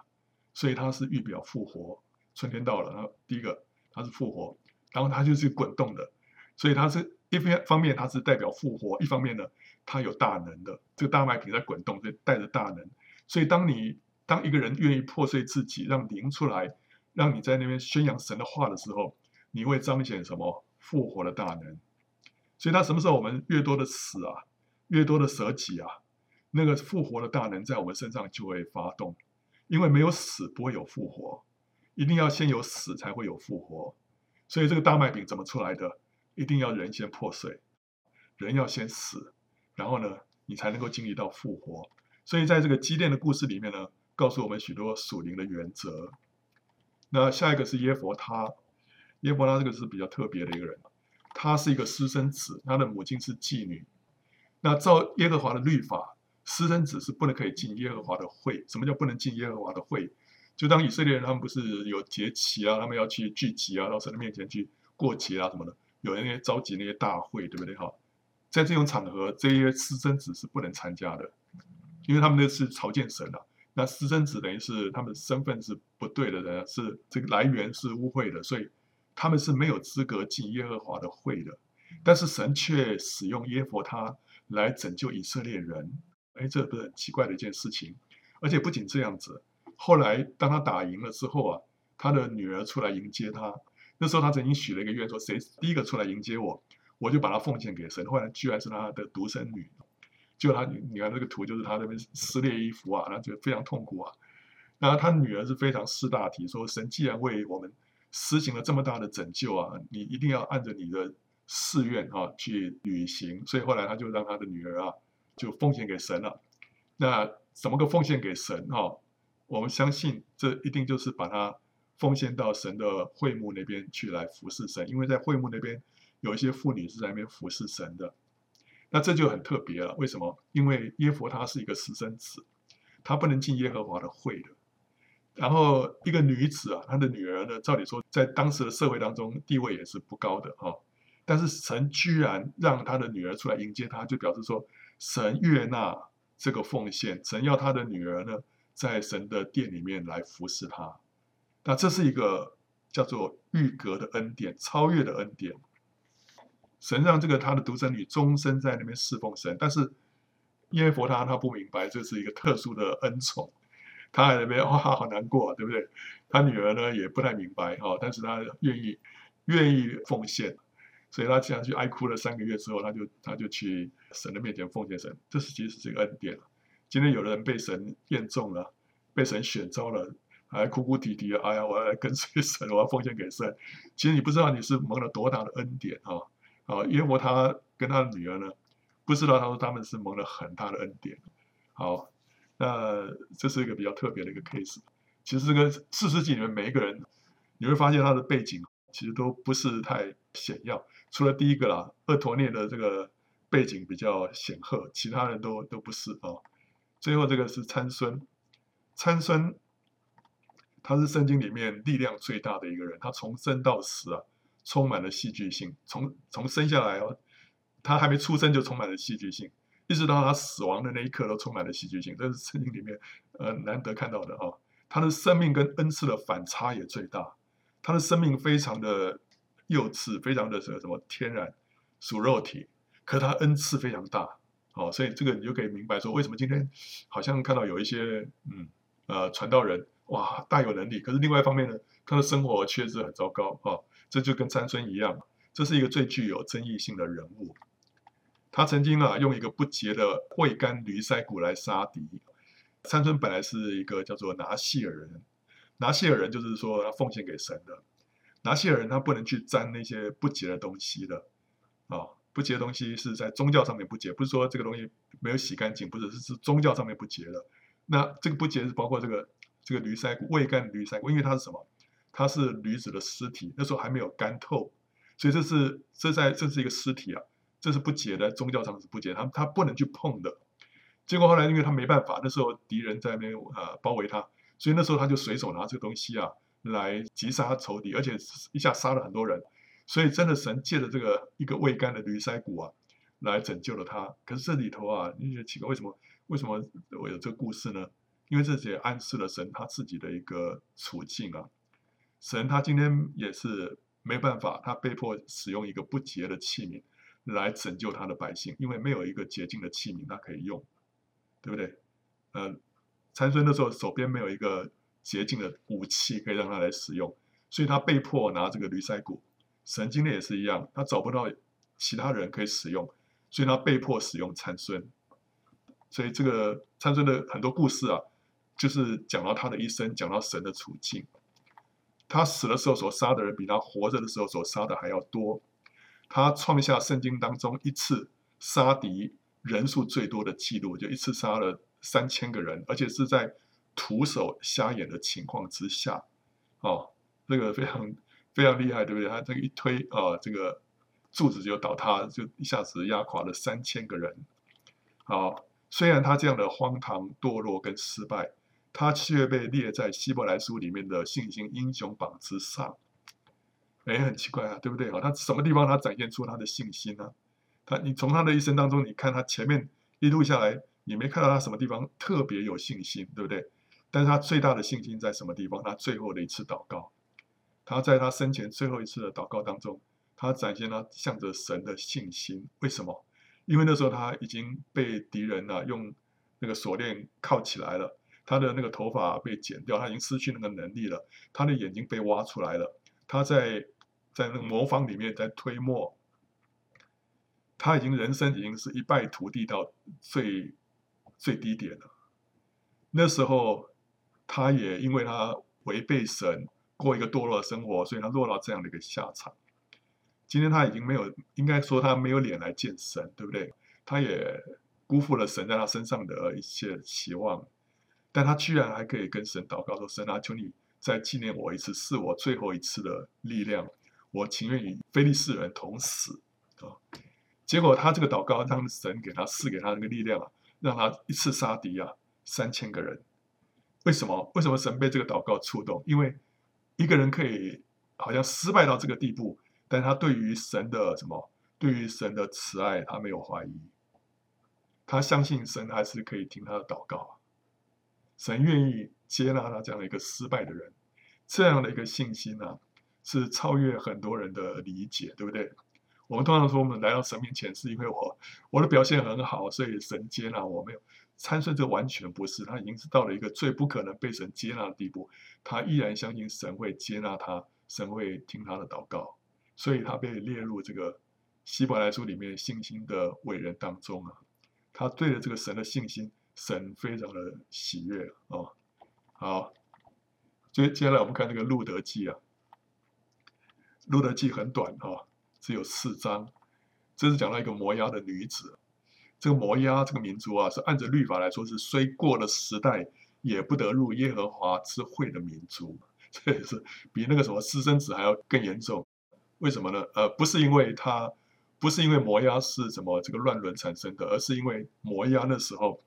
A: 所以它是预表复活。春天到了，然后第一个它是复活，然后它就是滚动的，所以它是一方面它是代表复活，一方面呢它有大能的，这个大麦饼在滚动，就带着大能。所以，当你当一个人愿意破碎自己，让灵出来，让你在那边宣扬神的话的时候，你会彰显什么复活的大能？所以，他什么时候我们越多的死啊，越多的舍己啊，那个复活的大能在我们身上就会发动。因为没有死不会有复活，一定要先有死才会有复活。所以，这个大麦饼怎么出来的？一定要人先破碎，人要先死，然后呢，你才能够经历到复活。所以，在这个基甸的故事里面呢，告诉我们许多属灵的原则。那下一个是耶弗他，耶弗他这个是比较特别的一个人，他是一个私生子，他的母亲是妓女。那照耶和华的律法，私生子是不能可以进耶和华的会。什么叫不能进耶和华的会？就当以色列人他们不是有节期啊，他们要去聚集啊，到神的面前去过节啊什么的，有那些召集那些大会，对不对？哈，在这种场合，这些私生子是不能参加的。因为他们那是朝见神的，那私生子等于是他们身份是不对的人，是这个来源是污秽的，所以他们是没有资格进耶和华的会的。但是神却使用耶弗他来拯救以色列人，哎，这不是很奇怪的一件事情。而且不仅这样子，后来当他打赢了之后啊，他的女儿出来迎接他，那时候他曾经许了一个愿，说谁第一个出来迎接我，我就把他奉献给神。后来居然是他的独生女。就他，你看这个图，就是他那边撕裂衣服啊，然后就非常痛苦啊。然后他女儿是非常识大体，说神既然为我们施行了这么大的拯救啊，你一定要按着你的誓愿啊去履行。所以后来他就让他的女儿啊就奉献给神了。那怎么个奉献给神啊？我们相信这一定就是把他奉献到神的会幕那边去来服侍神，因为在会幕那边有一些妇女是在那边服侍神的。那这就很特别了，为什么？因为耶弗他是一个私生子，他不能进耶和华的会的。然后一个女子啊，她的女儿呢，照理说在当时的社会当中地位也是不高的哈。但是神居然让他的女儿出来迎接他，就表示说神悦纳这个奉献，神要他的女儿呢在神的殿里面来服侍他。那这是一个叫做预格的恩典，超越的恩典。神让这个他的独生女终身在那边侍奉神，但是耶佛他他不明白这是一个特殊的恩宠，他在那边哇好难过，对不对？他女儿呢也不太明白哦，但是他愿意愿意奉献。所以他这样去哀哭了三个月之后，他就他就去神的面前奉献神，这是其实是一个恩典。今天有的人被神验中了，被神选召了，还哭哭啼啼的，哎呀，我要跟随神，我要奉献给神。其实你不知道你是蒙了多大的恩典啊！啊，约伯他跟他的女儿呢，不知道他说他们是蒙了很大的恩典。好，那这是一个比较特别的一个 case。其实这个四世纪里面每一个人，你会发现他的背景其实都不是太显要。除了第一个啦，厄陀涅的这个背景比较显赫，其他人都都不是啊、最后这个是参孙，参孙他是圣经里面力量最大的一个人，他从生到死啊，充满了戏剧性。从从生下来哦，他还没出生就充满了戏剧性，一直到他死亡的那一刻都充满了戏剧性，这是圣经里面呃难得看到的啊、哦。他的生命跟恩赐的反差也最大，他的生命非常的。幼稚，非常的什么天然属肉体，可他恩赐非常大，哦，所以这个你就可以明白说，为什么今天好像看到有一些嗯呃传道人哇大有能力，可是另外一方面呢，他的生活确实很糟糕啊，这就跟参孙一样，这是一个最具有争议性的人物。他曾经啊用一个不洁的未干驴腮骨来杀敌。参孙本来是一个叫做拿细耳人，拿细耳人就是说他奉献给神的。拿细耳人他不能去沾那些不洁的东西的，啊、不洁的东西是在宗教上面不洁，不是说这个东西没有洗干净，不是，是是宗教上面不洁的。那这个不洁是包括这个这个驴腮骨、未干的驴腮骨，因为它是什么？它是驴子的尸体，那时候还没有干透，所以这是这在这是一个尸体啊，这是不洁的，宗教上是不洁，他他不能去碰的。结果后来因为他没办法，那时候敌人在那边、呃、包围他，所以那时候他就随手拿这个东西啊。来击杀仇敌，而且一下杀了很多人，所以真的神借着这个一个未干的驴腮骨啊，来拯救了他。可是这里头啊，你觉得奇怪，为什么为什么我有这个故事呢？因为这也暗示了神他自己的一个处境啊。神他今天也是没办法，他被迫使用一个不洁的器皿来拯救他的百姓，因为没有一个洁净的器皿他可以用，对不对？呃，参孙的时候手边没有一个。洁净的武器可以让他来使用，所以他被迫拿这个驴腮骨。神经的也是一样，他找不到其他人可以使用，所以他被迫使用参孙。所以这个参孙的很多故事啊，就是讲到他的一生，讲到神的处境。他死的时候所杀的人，比他活着的时候所杀的还要多。他创下圣经当中一次杀敌人数最多的记录，就一次杀了三千个人，而且是在。徒手瞎眼的情况之下，哦，这个非常非常厉害，对不对？他这个一推啊、这个柱子就倒塌，就一下子压垮了三千个人。好、虽然他这样的荒唐堕落跟失败，他却被列在希伯来书里面的信心英雄榜之上。哎，很奇怪啊，对不对？啊，他什么地方他展现出他的信心呢？他，你从他的一生当中，你看他前面一路下来，你没看到他什么地方特别有信心，对不对？但是他最大的信心在什么地方？他最后的一次祷告，他在他生前最后一次的祷告当中，他展现了向着神的信心。为什么？因为那时候他已经被敌人啊用那个锁链铐起来了，他的那个头发被剪掉，他已经失去那个能力了，他的眼睛被挖出来了，他在在那个磨坊里面在推磨，他已经人生已经是一败涂地到最最低点了。那时候。他也因为他违背神，过一个堕落的生活，所以他落到这样的一个下场。今天他已经没有，应该说他没有脸来见神，对不对？他也辜负了神在他身上的一切期望，但他居然还可以跟神祷告说：“神啊，求你再纪念我一次，是我最后一次的力量，我情愿与非利士人同死。”啊！结果他这个祷告让神给他赐给他那个力量啊，让他一次杀敌啊三千个人。为什么？为什么神被这个祷告触动？因为一个人可以好像失败到这个地步，但他对于神的什么？对于神的慈爱，他没有怀疑，他相信神还是可以听他的祷告，神愿意接纳他这样的一个失败的人，这样的一个信心呢、是超越很多人的理解，对不对？我们通常说，我们来到神面前，是因为我我的表现很好，所以神接纳我。没有参孙，这完全不是，他已经是到了一个最不可能被神接纳的地步，他依然相信神会接纳他，神会听他的祷告，所以他被列入这个希伯来书里面信心的伟人当中啊。他对着这个神的信心，神非常的喜悦啊。好，接接下来我们看这个路德记啊，路德记很短啊。只有四章，这是讲到一个摩押的女子。这个摩押这个民族啊，是按照律法来说是虽过了时代，也不得入耶和华之会的民族。*laughs* 这也是比那个什么私生子还要更严重。为什么呢？呃，不是因为他，不是因为摩押是什么这个乱伦产生的，而是因为摩押那时候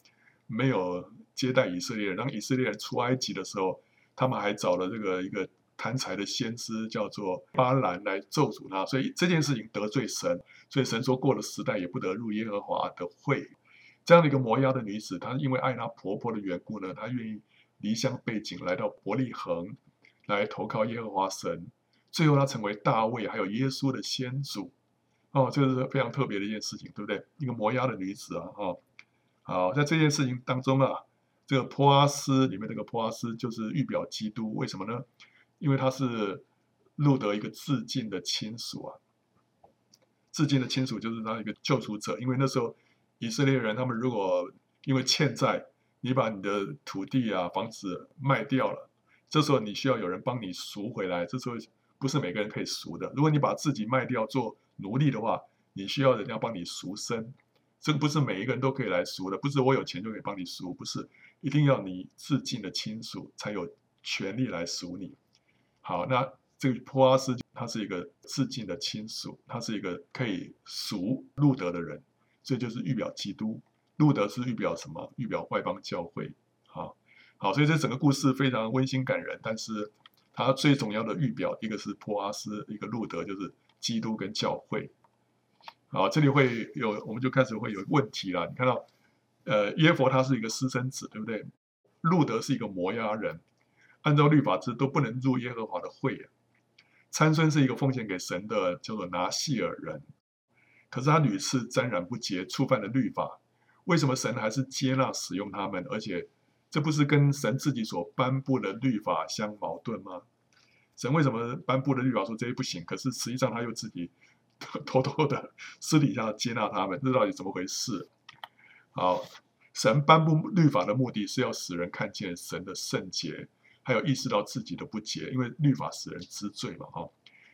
A: 没有接待以色列人。当以色列人出埃及的时候，他们还找了这个一个。贪财的先知叫做巴兰来咒诅他，所以这件事情得罪神，所以神说过了时代也不得入耶和华的会。这样的一个摩押的女子，她因为爱她婆婆的缘故呢，她愿意离乡背井来到伯利恒来投靠耶和华神。最后她成为大卫还有耶稣的先祖。哦，这是非常特别的一件事情，对不对？一个摩押的女子啊，哦，好，在这件事情当中啊，这个波阿斯里面这个波阿斯就是预表基督，为什么呢？因为他是路得一个致敬的亲属啊，致敬的亲属就是他一个救赎者。因为那时候以色列人他们如果因为欠债，你把你的土地啊、房子卖掉了，这时候你需要有人帮你赎回来。这时候不是每个人可以赎的。如果你把自己卖掉做奴隶的话，你需要人家帮你赎身。这个不是每一个人都可以来赎的，不是我有钱就可以帮你赎，不是一定要你至近的亲属才有权利来赎你。好，那这个波阿斯他是一个至近的亲属，他是一个可以赎路德的人，所以就是预表基督。路德是预表什么？预表外邦教会。好，好，所以这整个故事非常温馨感人。但是它最重要的预表，一个是波阿斯，一个路德，就是基督跟教会。好，这里会有，我们就开始会有问题了。你看到，呃，约弗他是一个私生子，对不对？路德是一个摩押人。按照律法制都不能入耶和华的会啊。参孙是一个奉献给神的，叫做拿细耳人，可是他屡次沾染不洁，触犯了律法。为什么神还是接纳使用他们？而且这不是跟神自己所颁布的律法相矛盾吗？神为什么颁布的律法说这些不行？可是实际上他又自己 *laughs* 偷偷的私底下接纳他们，这到底怎么回事？好，神颁布律法的目的是要使人看见神的圣洁。还有意识到自己的不洁，因为律法使人知罪嘛，哈。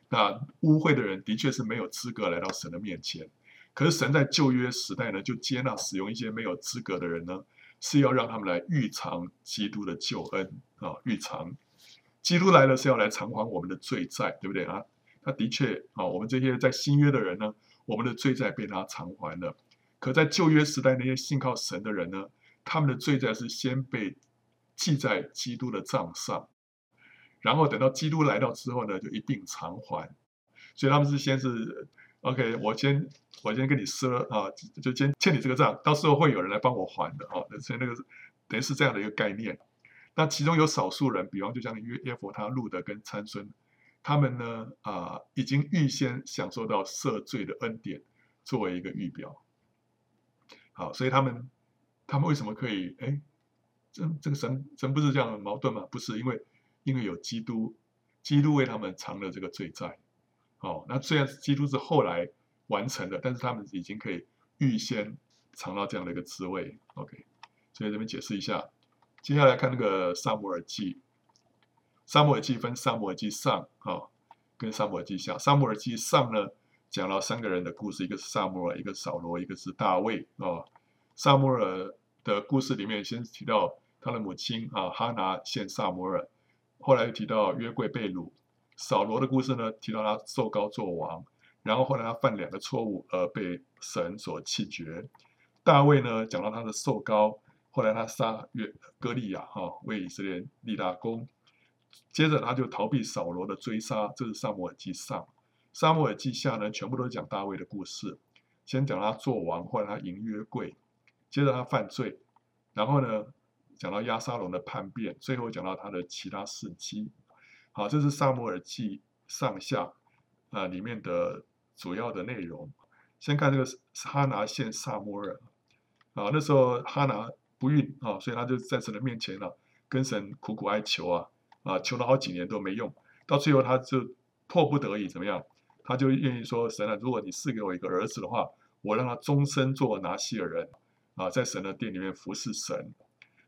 A: 那污秽的人的确是没有资格来到神的面前。可是神在旧约时代呢，就接纳使用一些没有资格的人呢，是要让他们来预尝基督的救恩啊，预尝。基督来了是要来偿还我们的罪债，对不对啊？他的确啊，我们这些在新约的人呢，我们的罪债被他偿还了。可在旧约时代那些信靠神的人呢，他们的罪债是先被。记在基督的账上，然后等到基督来到之后呢，就一并偿还。所以他们是先是 OK，我先我先跟你赊啊，就先欠你这个账，到时候会有人来帮我还的啊。所以那个等于是这样的一个概念。那其中有少数人，比方就像约约弗他、路德跟参孙，他们呢啊，已经预先享受到赦罪的恩典，作为一个预表。好，所以他们他们为什么可以哎？这这个神神不是这样的矛盾吗？不是，因为因为有基督，基督为他们偿了这个罪债。哦，那虽然基督是后来完成的，但是他们已经可以预先尝到这样的一个滋味。OK，所以这边解释一下。接下来看那个撒母耳记，撒母耳记分撒母耳记上啊、跟撒母耳记下。撒母耳记上呢，讲了三个人的故事，一个是撒母耳，一个是扫罗，一个是大卫啊、哦。撒母耳。的故事里面，先提到他的母亲啊，哈拿献撒母耳，后来又提到约柜被掳。扫罗的故事呢，提到他受膏作王，然后后来他犯两个错误而被神所弃绝。大卫呢，讲到他的受膏，后来他杀约歌利亚哈，为以色列立大功。接着他就逃避扫罗的追杀，这是撒母耳记上。撒母耳记下呢，全部都是讲大卫的故事。先讲他做王，后来他迎约柜，接着他犯罪，然后呢，讲到押沙龙的叛变，最后讲到他的其他事迹。好，这是撒母耳记上下啊、里面的主要的内容。先看这个哈拿献撒母耳啊，那时候哈拿不孕啊，所以他就在神的面前了，跟神苦苦哀求啊啊，求了好几年都没用，到最后他就迫不得已怎么样？他就愿意说：“神啊，如果你赐给我一个儿子的话，我让他终身做拿细耳人啊，在神的殿里面服侍神。”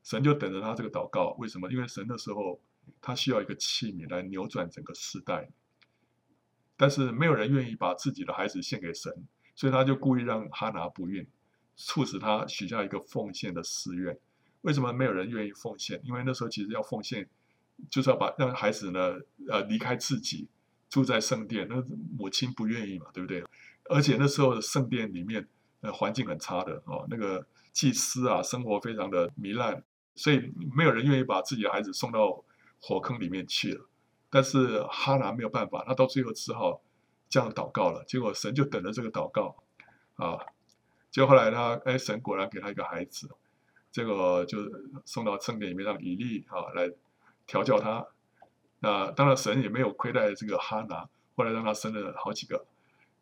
A: 神就等着他这个祷告。为什么？因为神的时候他需要一个器皿来扭转整个时代，但是没有人愿意把自己的孩子献给神，所以他就故意让哈拿不孕，促使他许下一个奉献的誓愿。为什么没有人愿意奉献？因为那时候其实要奉献，就是要把让孩子呢呃离开自己。住在圣殿，那母亲不愿意嘛，对不对？而且那时候的圣殿里面，呃，环境很差的哦，那个祭司啊，生活非常的糜烂，所以没有人愿意把自己的孩子送到火坑里面去了。但是哈拿没有办法，他到最后只好这样祷告了。结果神就等着这个祷告啊，结果后来他，哎，神果然给他一个孩子，这个就送到圣殿里面，让以利啊来调教他。那当然，神也没有亏待这个哈拿，后来让他生了好几个。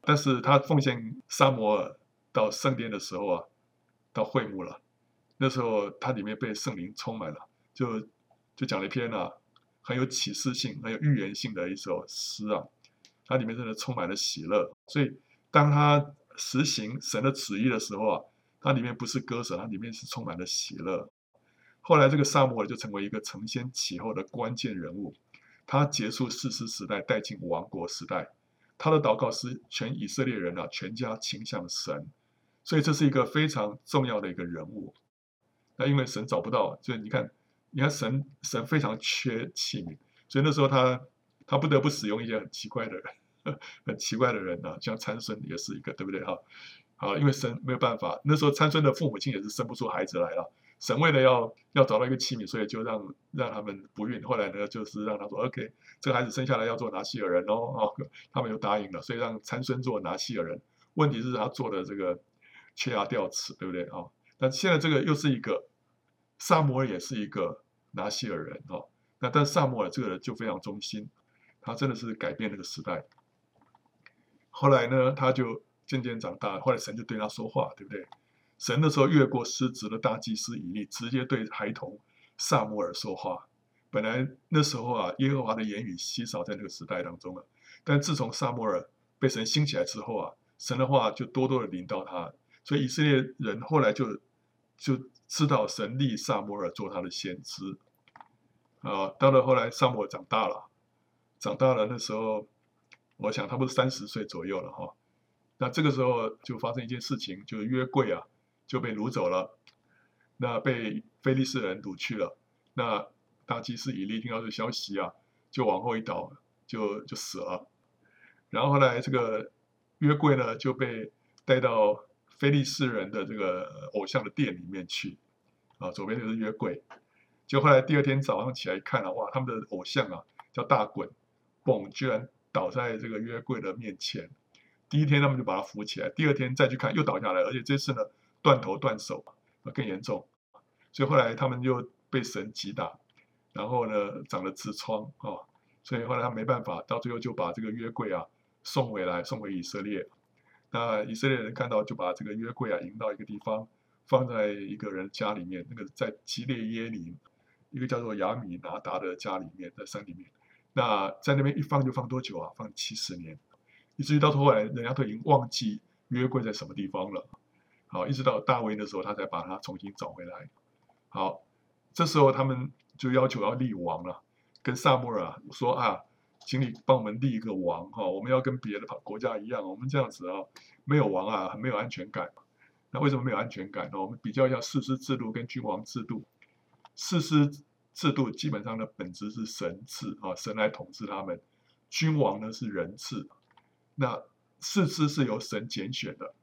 A: 但是他奉献撒摩尔到圣殿的时候啊，到会幕了，那时候他里面被圣灵充满了，就就讲了一篇啊很有启示性、很有预言性的一首诗啊，它里面真的充满了喜乐。所以当他实行神的旨意的时候啊，它里面不是歌声，它里面是充满了喜乐。后来这个撒母耳就成为一个承先启后的关键人物。他结束士师时代，带进王国时代。他的祷告使全以色列人啊，全家倾向神，所以这是一个非常重要的一个人物。那因为神找不到，所以你看，你看神神非常缺器皿，所以那时候他他不得不使用一些很奇怪的人，很奇怪的人啊，像参孙也是一个，对不对哈？好，因为神没有办法，那时候参孙的父母亲也是生不出孩子来了。神为了要要找到一个器皿，所以就让让他们不孕。后来呢，就是让他说：“OK，这个孩子生下来要做拿西尔人哦。”哦，*laughs* 他们就答应了，所以让参孙做拿西尔人。问题是，他做的这个缺牙掉齿，对不对啊？哦，但现在这个又是一个萨摩尔，也是一个拿西尔人哦。那但萨摩尔这个人就非常忠心，他真的是改变那个时代。后来呢，他就渐渐长大，后来神就对他说话，对不对？神的时候越过失职的大祭司以利，直接对孩童撒摩尔说话。本来那时候啊，耶和华的言语稀少在那个时代当中了。但自从撒摩尔被神兴起来之后啊，神的话就多多的临到他。所以以色列人后来就就知道神立撒摩尔做他的先知。啊，到了后来撒摩尔长大了，长大了那时候，我想他不是三十岁左右了哈。那这个时候就发生一件事情，就是约柜啊。就被掳走了，那被非利士人掳去了。那大祭司以利听到这消息啊，就往后一倒，就就死了。然后后来这个约柜呢，就被带到非利士人的这个偶像的殿里面去。啊，左边就是约柜。就后来第二天早上起来一看啊，哇，他们的偶像啊叫大衮，嘣，居然倒在这个约柜的面前。第一天他们就把他扶起来，第二天再去看又倒下来，而且这次呢。断头断手啊，更严重，所以后来他们就被神击打，然后呢长了痔疮啊，所以后来他没办法，到最后就把这个约柜啊送回来，送回以色列。那以色列人看到，就把这个约柜啊迎到一个地方，放在一个人家里面，那个在基列耶林，一个叫做亚米拿达的家里面，在山里面。那在那边一放就放多久啊？放七十年，以至于到后来人家都已经忘记约柜在什么地方了。好，一直到大卫的时候，他才把他重新找回来。好，这时候他们就要求要立王了，跟撒母耳说啊，请你帮我们立一个王哈，我们要跟别的国家一样，我们这样子啊，没有王啊，很没有安全感。那为什么没有安全感呢？我们比较一下士师制度跟君王制度。士师制度基本上的本质是神赐啊，神来统治他们；君王呢是人赐。那士师是由神拣选的。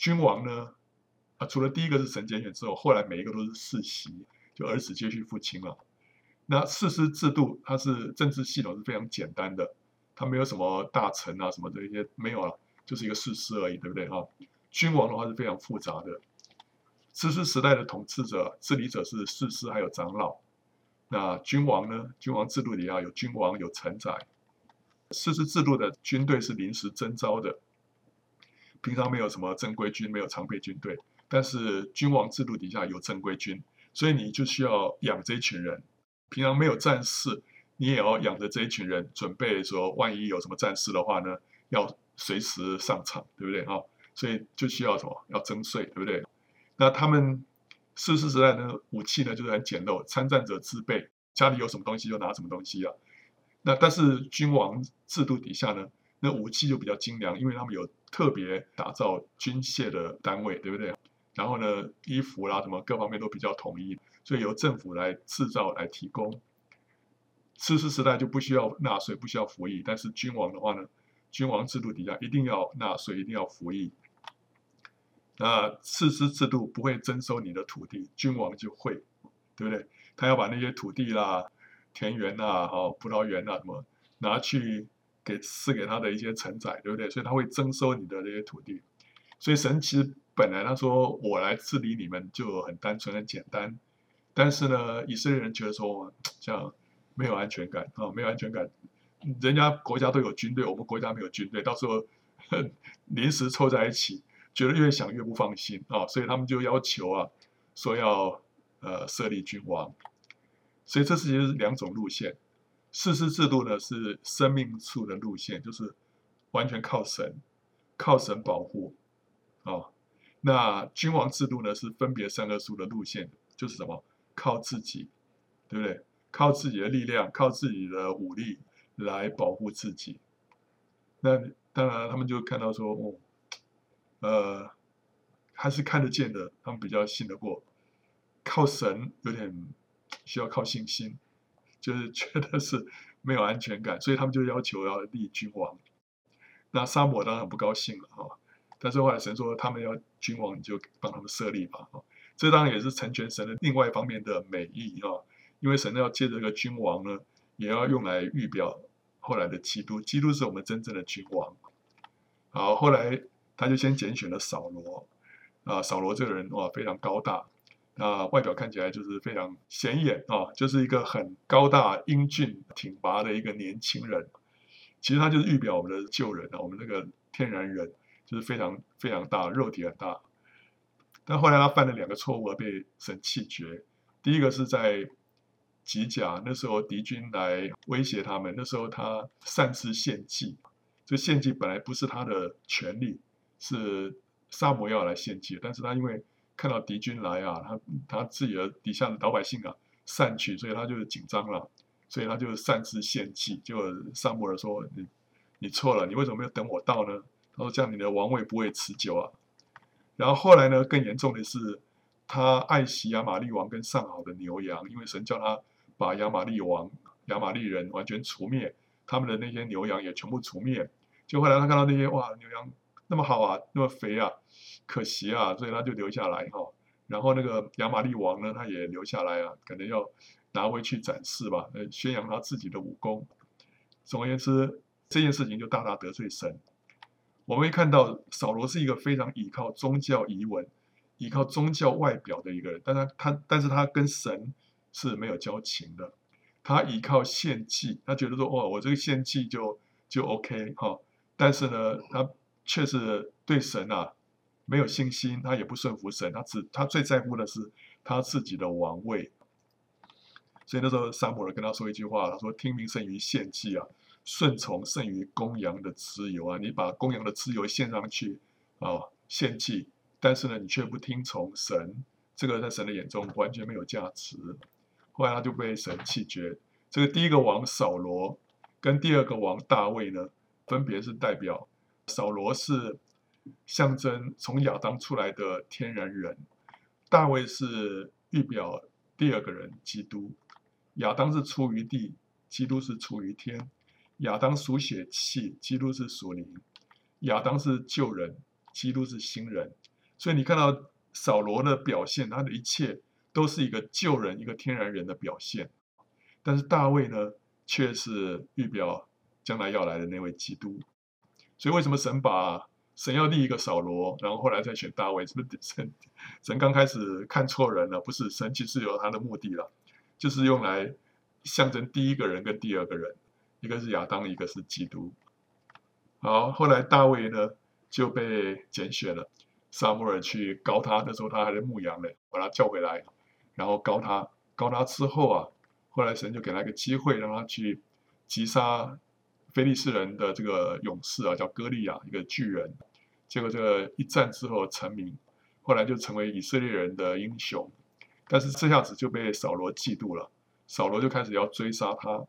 A: 君王呢？啊，除了第一个是神拣选之后，后来每一个都是世袭，就儿子接续父亲了。那世师制度，它是政治系统是非常简单的，它没有什么大臣啊什么这些没有了，就是一个世师而已，对不对哈？君王的话是非常复杂的，世师时代的统治者、治理者是世师还有长老，那君王呢？君王制度里啊有君王有臣宰，世师制度的军队是临时征召的，平常没有什么正规军，没有常备军队，但是君王制度底下有正规军，所以你就需要养这一群人，平常没有战事。你也要养着这一群人，准备说，万一有什么战事的话呢，要随时上场，对不对啊？所以就需要什么？要征税，对不对？那他们士师时代的武器呢，就是很简陋，参战者自备，家里有什么东西就拿什么东西啊。那但是君王制度底下呢，那武器就比较精良，因为他们有特别打造军械的单位，对不对？然后呢，衣服啦什么各方面都比较统一，所以由政府来制造来提供。士师时代就不需要纳税，不需要服役，但是君王的话呢，君王制度底下一定要纳税，一定要服役。那士师制度不会征收你的土地，君王就会，对不对？他要把那些土地啦、田园呐、哦、葡萄园啦什么拿去给赐给他的一些承载，对不对？所以他会征收你的这些土地。所以神其实本来他说我来治理你们就很单纯很简单，但是呢，以色列人觉得说像。没有安全感啊，没有安全感。人家国家都有军队，我们国家没有军队，到时候 *laughs* 临时凑在一起，觉得越想越不放心啊，所以他们就要求啊，说要呃设立君王。所以这是两种路线。士师制度呢是生命树的路线，就是完全靠神，靠神保护啊。那君王制度呢是分别善恶树的路线，就是什么？靠自己，对不对？靠自己的力量，靠自己的武力来保护自己。那当然，他们就看到说，哦，呃，还是看得见的，他们比较信得过。靠神有点需要靠信心，就是 *laughs* 觉得是没有安全感，所以他们就要求要立君王。那撒母耳当然不高兴了哈，但是后来神说他们要君王，你就帮他们设立吧。这当然也是成全神的另外一方面的美意啊。因为神要借这个君王呢，也要用来预表后来的基督。基督是我们真正的君王。好，后来他就先拣选了扫罗。啊，扫罗这个人哇，非常高大，啊，外表看起来就是非常显眼啊，就是一个很高大、英俊、挺拔的一个年轻人。其实他就是预表我们的旧人啊，我们那个天然人就是非常非常大，肉体很大。但后来他犯了两个错误而被神弃绝。第一个是在吉甲那时候敌军来威胁他们，那时候他擅自献祭，这献祭本来不是他的权利，是撒母耳来献祭，但是他因为看到敌军来啊，他他自己的底下的老百姓啊散去，所以他就紧张了，所以他就擅自献祭。就撒母耳说：“你你错了，你为什么没有等我到呢？”他说：“这样你的王位不会持久啊。”然后后来呢，更严重的是他爱惜亚玛力王跟上好的牛羊，因为神叫他。把亚玛力王、亚玛力人完全除灭，他们的那些牛羊也全部除灭。就后来他看到那些哇，牛羊那么好啊，那么肥啊，可惜啊，所以他就留下来哈。然后那个亚玛力王呢，他也留下来啊，可能要拿回去展示吧，呃，宣扬他自己的武功。总而言之，这件事情就大大得罪神。我们会看到扫罗是一个非常依靠宗教仪文、依靠宗教外表的一个人，但他他，但是他跟神。是没有交情的，他依靠献祭，他觉得说，哦，我这个献祭就就 OK 哈，但是呢，他确实对神啊没有信心，他也不顺服神，他只他最在乎的是他自己的王位。所以那时候撒母耳跟他说一句话，他说：“听命胜于献祭啊，顺从胜于公羊的脂油啊。你把公羊的脂油献上去啊，献祭，但是呢，你却不听从神，这个在神的眼中完全没有价值。”后来他就被神弃绝。这个第一个王扫罗跟第二个王大卫呢，分别是代表扫罗是象征从亚当出来的天然人，大卫是预表第二个人基督。亚当是出于地，基督是出于天。亚当属血气，基督是属灵。亚当是旧人，基督是新人。所以你看到扫罗的表现，他的一切。都是一个旧人、一个天然人的表现，但是大卫呢，却是预表将来要来的那位基督。所以为什么神把神要立一个扫罗，然后后来再选大卫？是不是 *laughs* 神神刚开始看错人了？不是，神其实有他的目的了，就是用来象征第一个人跟第二个人，一个是亚当，一个是基督。好，后来大卫呢就被拣选了，撒母耳去膏他，那时候他还在牧羊呢，把他叫回来，然后膏他，膏他之后啊，后来神就给他一个机会，让他去击杀。非利士人的这个勇士啊，叫歌利亚，一个巨人。结果这个一战之后成名，后来就成为以色列人的英雄。但是这下子就被扫罗嫉妒了，扫罗就开始要追杀他，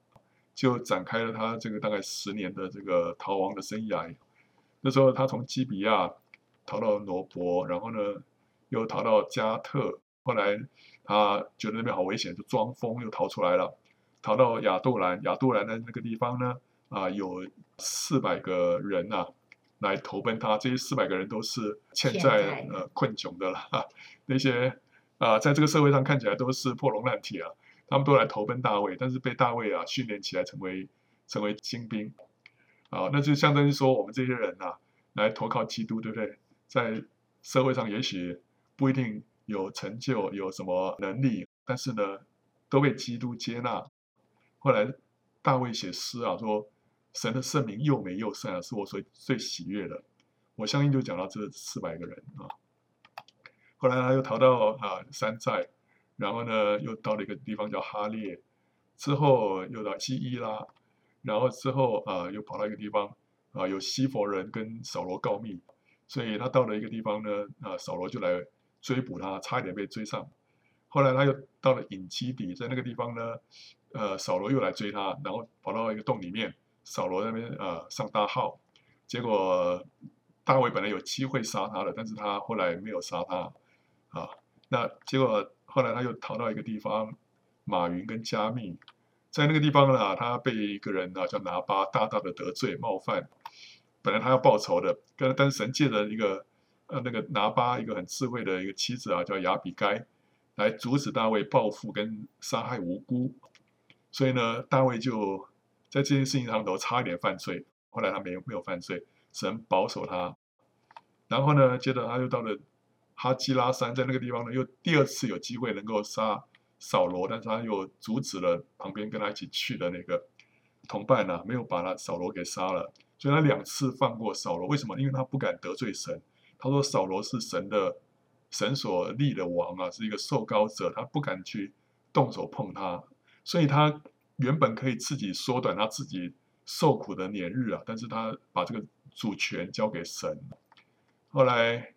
A: 就展开了他这个大概十年的这个逃亡的生涯。那时候他从基比亚逃到挪伯，然后呢又逃到加特，后来他觉得那边好危险，就装疯又逃出来了，逃到亚杜兰。亚杜兰的那个地方呢？啊，有四百个人呐、啊，来投奔他。这些四百个人都是欠债呃困窘的了。那些啊，在这个社会上看起来都是破铜烂铁啊，他们都来投奔大卫，但是被大卫啊训练起来成为成为精兵。啊，那就相当于说我们这些人呐、啊，来投靠基督，对不对？在社会上也许不一定有成就，有什么能力，但是呢，都被基督接纳。后来大卫写诗啊，说。神的圣名又美又善啊，是我所最喜悦的。我相信就讲到这四百个人啊。后来他又逃到啊山寨，然后呢又到了一个地方叫哈列，之后又到基伊拉，然后之后啊又跑到一个地方啊有西佛人跟扫罗告密，所以他到了一个地方呢啊扫罗就来追捕他，差一点被追上。后来他又到了隐基底，在那个地方呢，呃扫罗又来追他，然后跑到一个洞里面。扫罗那边呃上大号，结果大卫本来有机会杀他的，但是他后来没有杀他啊。那结果后来他又逃到一个地方，马云跟加密，在那个地方呢，他被一个人呢叫拿巴大大的得罪冒犯，本来他要报仇的，跟但是神借着一个呃那个拿巴一个很智慧的一个妻子啊叫亚比该，来阻止大卫报复跟杀害无辜，所以呢大卫就。在这件事情上头差一点犯罪，后来他没有没有犯罪，神保守他。然后呢，接着他又到了哈基拉山，在那个地方呢，又第二次有机会能够杀扫罗，但是他又阻止了旁边跟他一起去的那个同伴呢、没有把他扫罗给杀了。所以他两次放过扫罗，为什么？因为他不敢得罪神。他说扫罗是神的神所立的王啊，是一个受膏者，他不敢去动手碰他，所以他。原本可以自己缩短他自己受苦的年日啊，但是他把这个主权交给神。后来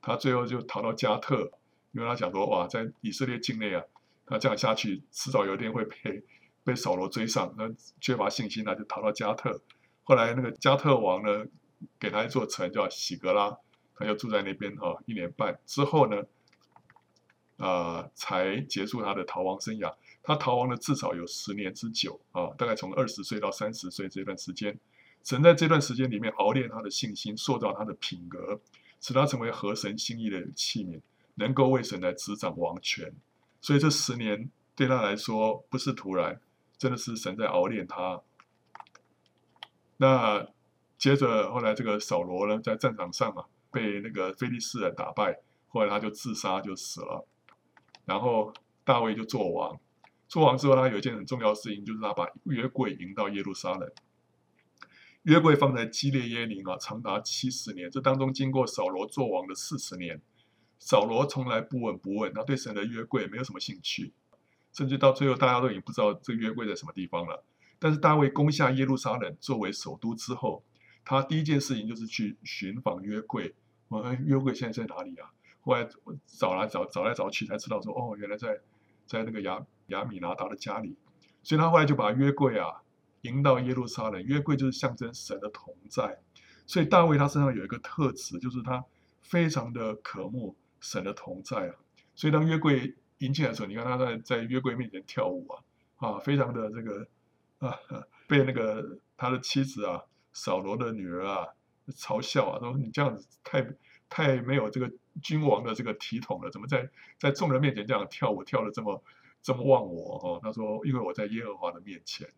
A: 他最后就逃到加特，因为他想说哇，在以色列境内啊，他这样下去迟早有一天会被被扫罗追上，那缺乏信心，他就逃到加特。后来那个加特王呢，给他一座城叫喜格拉，他就住在那边啊一年半之后呢，啊、呃，才结束他的逃亡生涯。他逃亡了至少有十年之久啊，大概从二十岁到三十岁这段时间，神在这段时间里面熬炼他的信心，塑造他的品格，使他成为合神心意的器皿，能够为神来执掌王权。所以这十年对他来说不是突然，真的是神在熬炼他。那接着后来这个扫罗呢，在战场上啊，被那个非利士人打败，后来他就自杀就死了，然后大卫就做王。做王之后，他有一件很重要的事情，就是他把约柜迎到耶路撒冷。约柜放在基列耶琳啊，长达七十年。这当中经过扫罗做王的四十年，扫罗从来不闻不问，他对神的约柜没有什么兴趣，甚至到最后大家都已经不知道这约柜在什么地方了。但是大卫攻下耶路撒冷作为首都之后，他第一件事情就是去寻访约柜。我约柜现在在哪里啊？后来找来找找来找去，才知道说哦，原来在在那个亚。亚米拿达的家里，所以他后来就把约柜啊迎到耶路撒冷。约柜就是象征神的同在，所以大卫他身上有一个特质，就是他非常的渴慕神的同在啊。所以当约柜迎进来的时候，你看他在在约柜面前跳舞啊，啊，非常的这个 *laughs* 啊，被那个他的妻子啊扫罗的女儿啊嘲笑啊，说你这样子太太没有这个君王的这个体统了，怎么在在众人面前这样跳舞跳的这么。这么忘我哦，他说，因为我在耶和华的面前。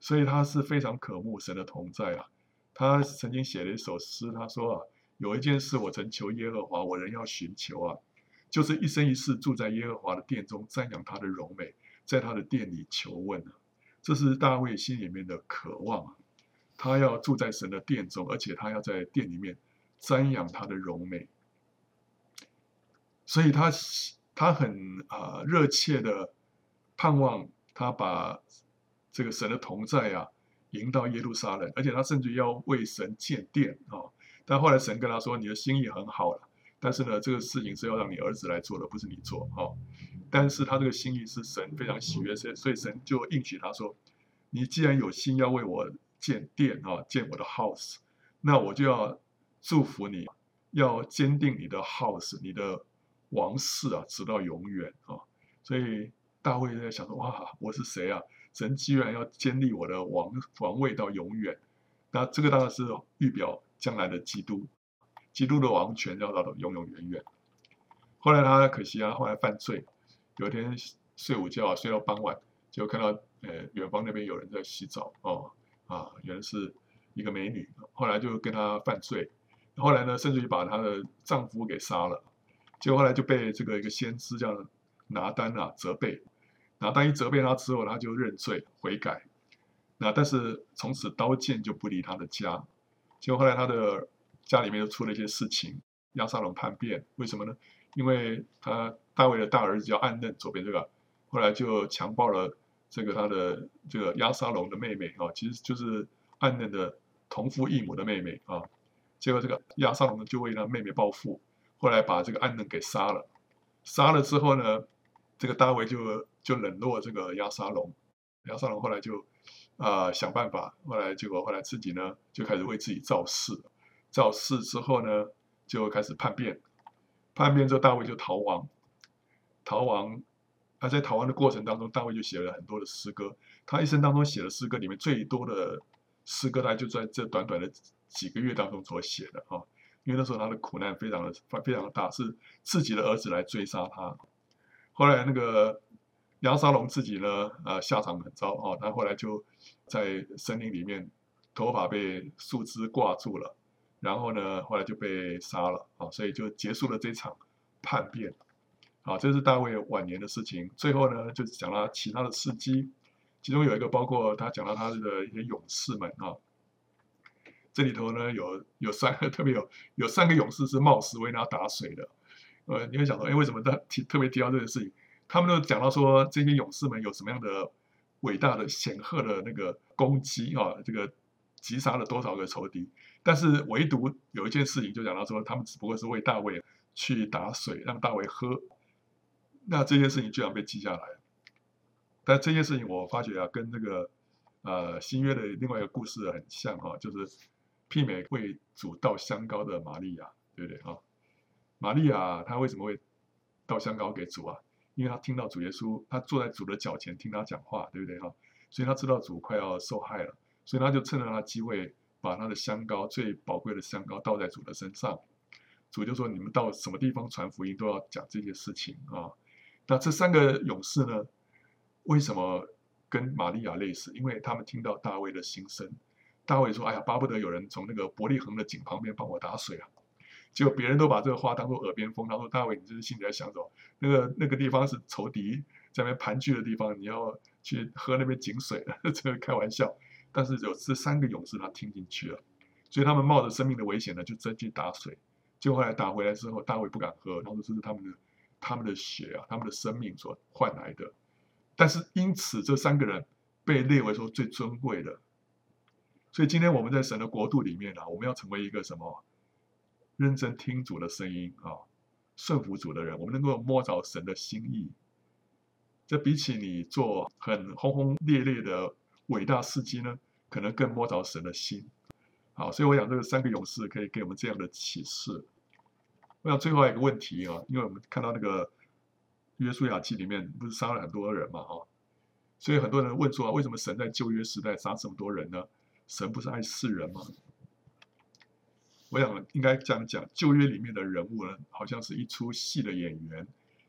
A: 所以他是非常渴慕神的同在啊。他曾经写了一首诗，他说啊，有一件事我曾求耶和华，我仍要寻求啊，就是一生一世住在耶和华的殿中，瞻仰他的荣美，在他的殿里求问啊。这是大卫心里面的渴望啊，他要住在神的殿中，而且他要在殿里面瞻仰他的荣美，所以他他很啊热切的盼望他把这个神的同在啊。迎到耶路撒冷，而且他甚至要为神建殿啊！但后来神跟他说：“你的心意很好了，但是呢，这个事情是要让你儿子来做的，不是你做啊。”但是他这个心意是神非常喜悦，所以所以神就应许他说：“你既然有心要为我建殿啊，建我的 house，那我就要祝福你，要坚定你的 house，你的王室啊，直到永远啊！”所以大卫在想说：“哇，我是谁啊？”神居然要建立我的王王位到永远，那这个当然是预表将来的基督，基督的王权要到永永远远。后来他可惜啊，后来犯罪，有一天睡午觉啊睡到傍晚，就看到呃远方那边有人在洗澡哦啊，原来是一个美女，后来就跟他犯罪，后来呢甚至于把她的丈夫给杀了，结果后来就被这个一个先知叫拿单啊责备。那当一责备他之后，他就认罪悔改。那但是从此刀剑就不离他的家。结果后来他的家里面又出了一些事情，亚沙龙叛变，为什么呢？因为他大卫的大儿子叫暗嫩，左边这个，后来就强暴了这个他的这个亚沙龙的妹妹啊，其实就是暗嫩的同父异母的妹妹啊。结果这个亚沙龙就为他妹妹报复，后来把这个暗嫩给杀了。杀了之后呢，这个大卫就。就冷落这个押沙龙，押沙龙后来就啊、想办法，后来结果后来自己呢就开始为自己造势，造势之后呢就开始叛变，叛变之后大卫就逃亡，逃亡，他在逃亡的过程当中，大卫就写了很多的诗歌，他一生当中写的诗歌里面最多的诗歌，他就在这短短的几个月当中所写的啊，因为那时候他的苦难非常的非常的大，是自己的儿子来追杀他，后来那个。亚沙龙自己呢，呃，下场很糟啊。他后来就在森林里面，头发被树枝挂住了，然后呢，后来就被杀了啊。所以就结束了这场叛变。啊，这是大卫晚年的事情。最后呢，就讲了其他的事迹，其中有一个包括他讲到他的一些勇士们啊。这里头呢，有有三个特别有有三个勇士是冒死为他打水的。呃，你会想说，哎，为什么他提特别提到这个事情？他们都讲到说，这些勇士们有什么样的伟大的显赫的那个攻击啊，这个击杀了多少个仇敌？但是唯独有一件事情，就讲到说，他们只不过是为大卫去打水，让大卫喝。那这件事情居然被记下来。但这件事情我发觉啊，跟那个呃新约的另外一个故事很像哈，就是媲美为主倒香膏的玛利亚，对不对啊？玛利亚她为什么会倒香膏给主啊？因为他听到主耶稣，他坐在主的脚前听他讲话，对不对哈？所以他知道主快要受害了，所以他就趁着他机会，把他的香膏最宝贵的香膏倒在主的身上。主就说：“你们到什么地方传福音，都要讲这些事情啊。”那这三个勇士呢？为什么跟玛利亚类似？因为他们听到大卫的心声。大卫说：“哎呀，巴不得有人从那个伯利恒的井旁边帮我打水啊！”结果别人都把这个话当做耳边风。他说：“大卫，你这是心里在想什么？那个那个地方是仇敌在那边盘踞的地方，你要去喝那边井水，*laughs* 这个开玩笑。”但是有这三个勇士，他听进去了，所以他们冒着生命的危险呢，就真去打水。结果后来打回来之后，大卫不敢喝，然后这是他们的他们的血啊，他们的生命所换来的。但是因此，这三个人被列为说最尊贵的。所以今天我们在神的国度里面啊，我们要成为一个什么？认真听主的声音啊，顺服主的人，我们能够摸着神的心意。这比起你做很轰轰烈烈的伟大事迹呢，可能更摸着神的心。好，所以我想这个三个勇士可以给我们这样的启示。我想最后一个问题啊，因为我们看到那个约书亚记里面不是杀了很多人嘛，哈，所以很多人问说，为什么神在旧约时代杀这么多人呢？神不是爱世人吗？我想应该这样讲，旧约里面的人物呢，好像是一出戏的演员，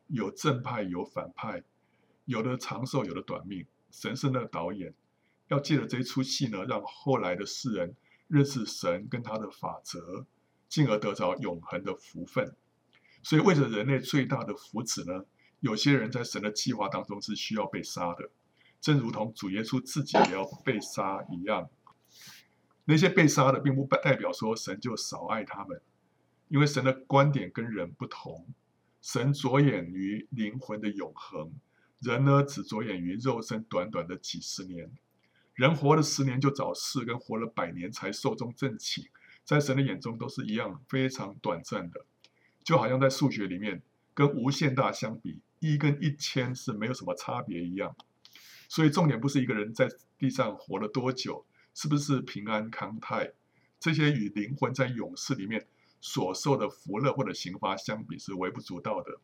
A: 有正派有反派，有的长寿有的短命。神是那个导演，要借着这一出戏呢，让后来的世人认识神跟他的法则，进而得着永恒的福分。所以，为着人类最大的福祉呢，有些人在神的计划当中是需要被杀的，正如同主耶稣自己也要被杀一样。那些被杀的，并不代表说神就少爱他们，因为神的观点跟人不同。神着眼于灵魂的永恒，人呢，只着眼于肉身短短的几十年。人活了十年就早逝，跟活了百年才寿终正寝，在神的眼中都是一样非常短暂的。就好像在数学里面，跟无限大相比，一跟一千是没有什么差别一样。所以重点不是一个人在地上活了多久。是不是平安康泰？这些与灵魂在永世里面所受的福乐或者刑罚相比是微不足道的。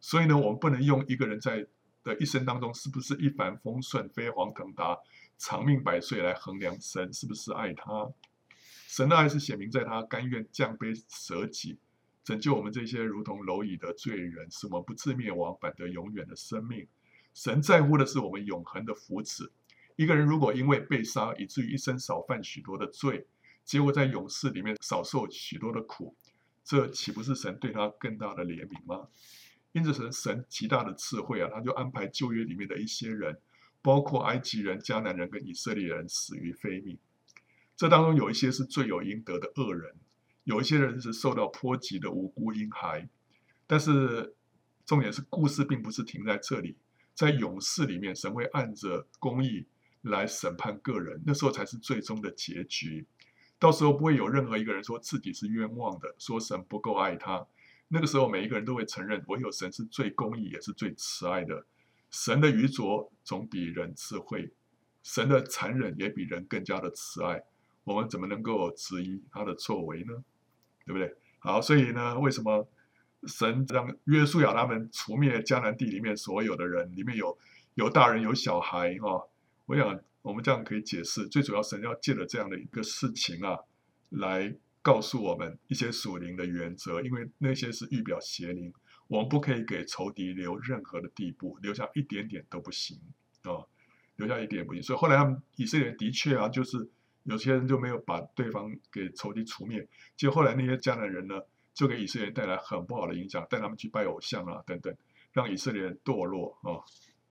A: 所以呢，我们不能用一个人在的一生当中是不是一帆风顺、飞黄腾达、长命百岁来衡量神是不是爱他。神的爱是显明在他甘愿降卑舍己，拯救我们这些如同蝼蚁的罪人，使我们不至灭亡，反得永远的生命。神在乎的是我们永恒的福祉。一个人如果因为被杀，以至于一生少犯许多的罪，结果在永世里面少受许多的苦，这岂不是神对他更大的怜悯吗？因此，神神极大的智慧啊，他就安排旧约里面的一些人，包括埃及人、迦南人跟以色列人死于非命。这当中有一些是罪有应得的恶人，有一些人是受到波及的无辜婴孩。但是重点是故事并不是停在这里，在永世里面，神会按着公义。来审判个人，那时候才是最终的结局。到时候不会有任何一个人说自己是冤枉的，说神不够爱他。那个时候，每一个人都会承认，唯有神是最公义，也是最慈爱的。神的愚拙总比人智慧，神的残忍也比人更加的慈爱。我们怎么能够质疑他的作为呢？对不对？好，所以呢，为什么神让约书亚他们除灭迦南地里面所有的人？里面有有大人，有小孩，哦。我想，我们这样可以解释，最主要神要借着这样的一个事情啊，来告诉我们一些属灵的原则，因为那些是预表邪灵，我们不可以给仇敌留任何的地步，留下一点点都不行啊、留下一点不行。所以后来他们以色列的确啊，就是有些人就没有把对方给仇敌除灭，结果后来那些迦南人呢，就给以色列人带来很不好的影响，带他们去拜偶像啊等等，让以色列人堕落啊。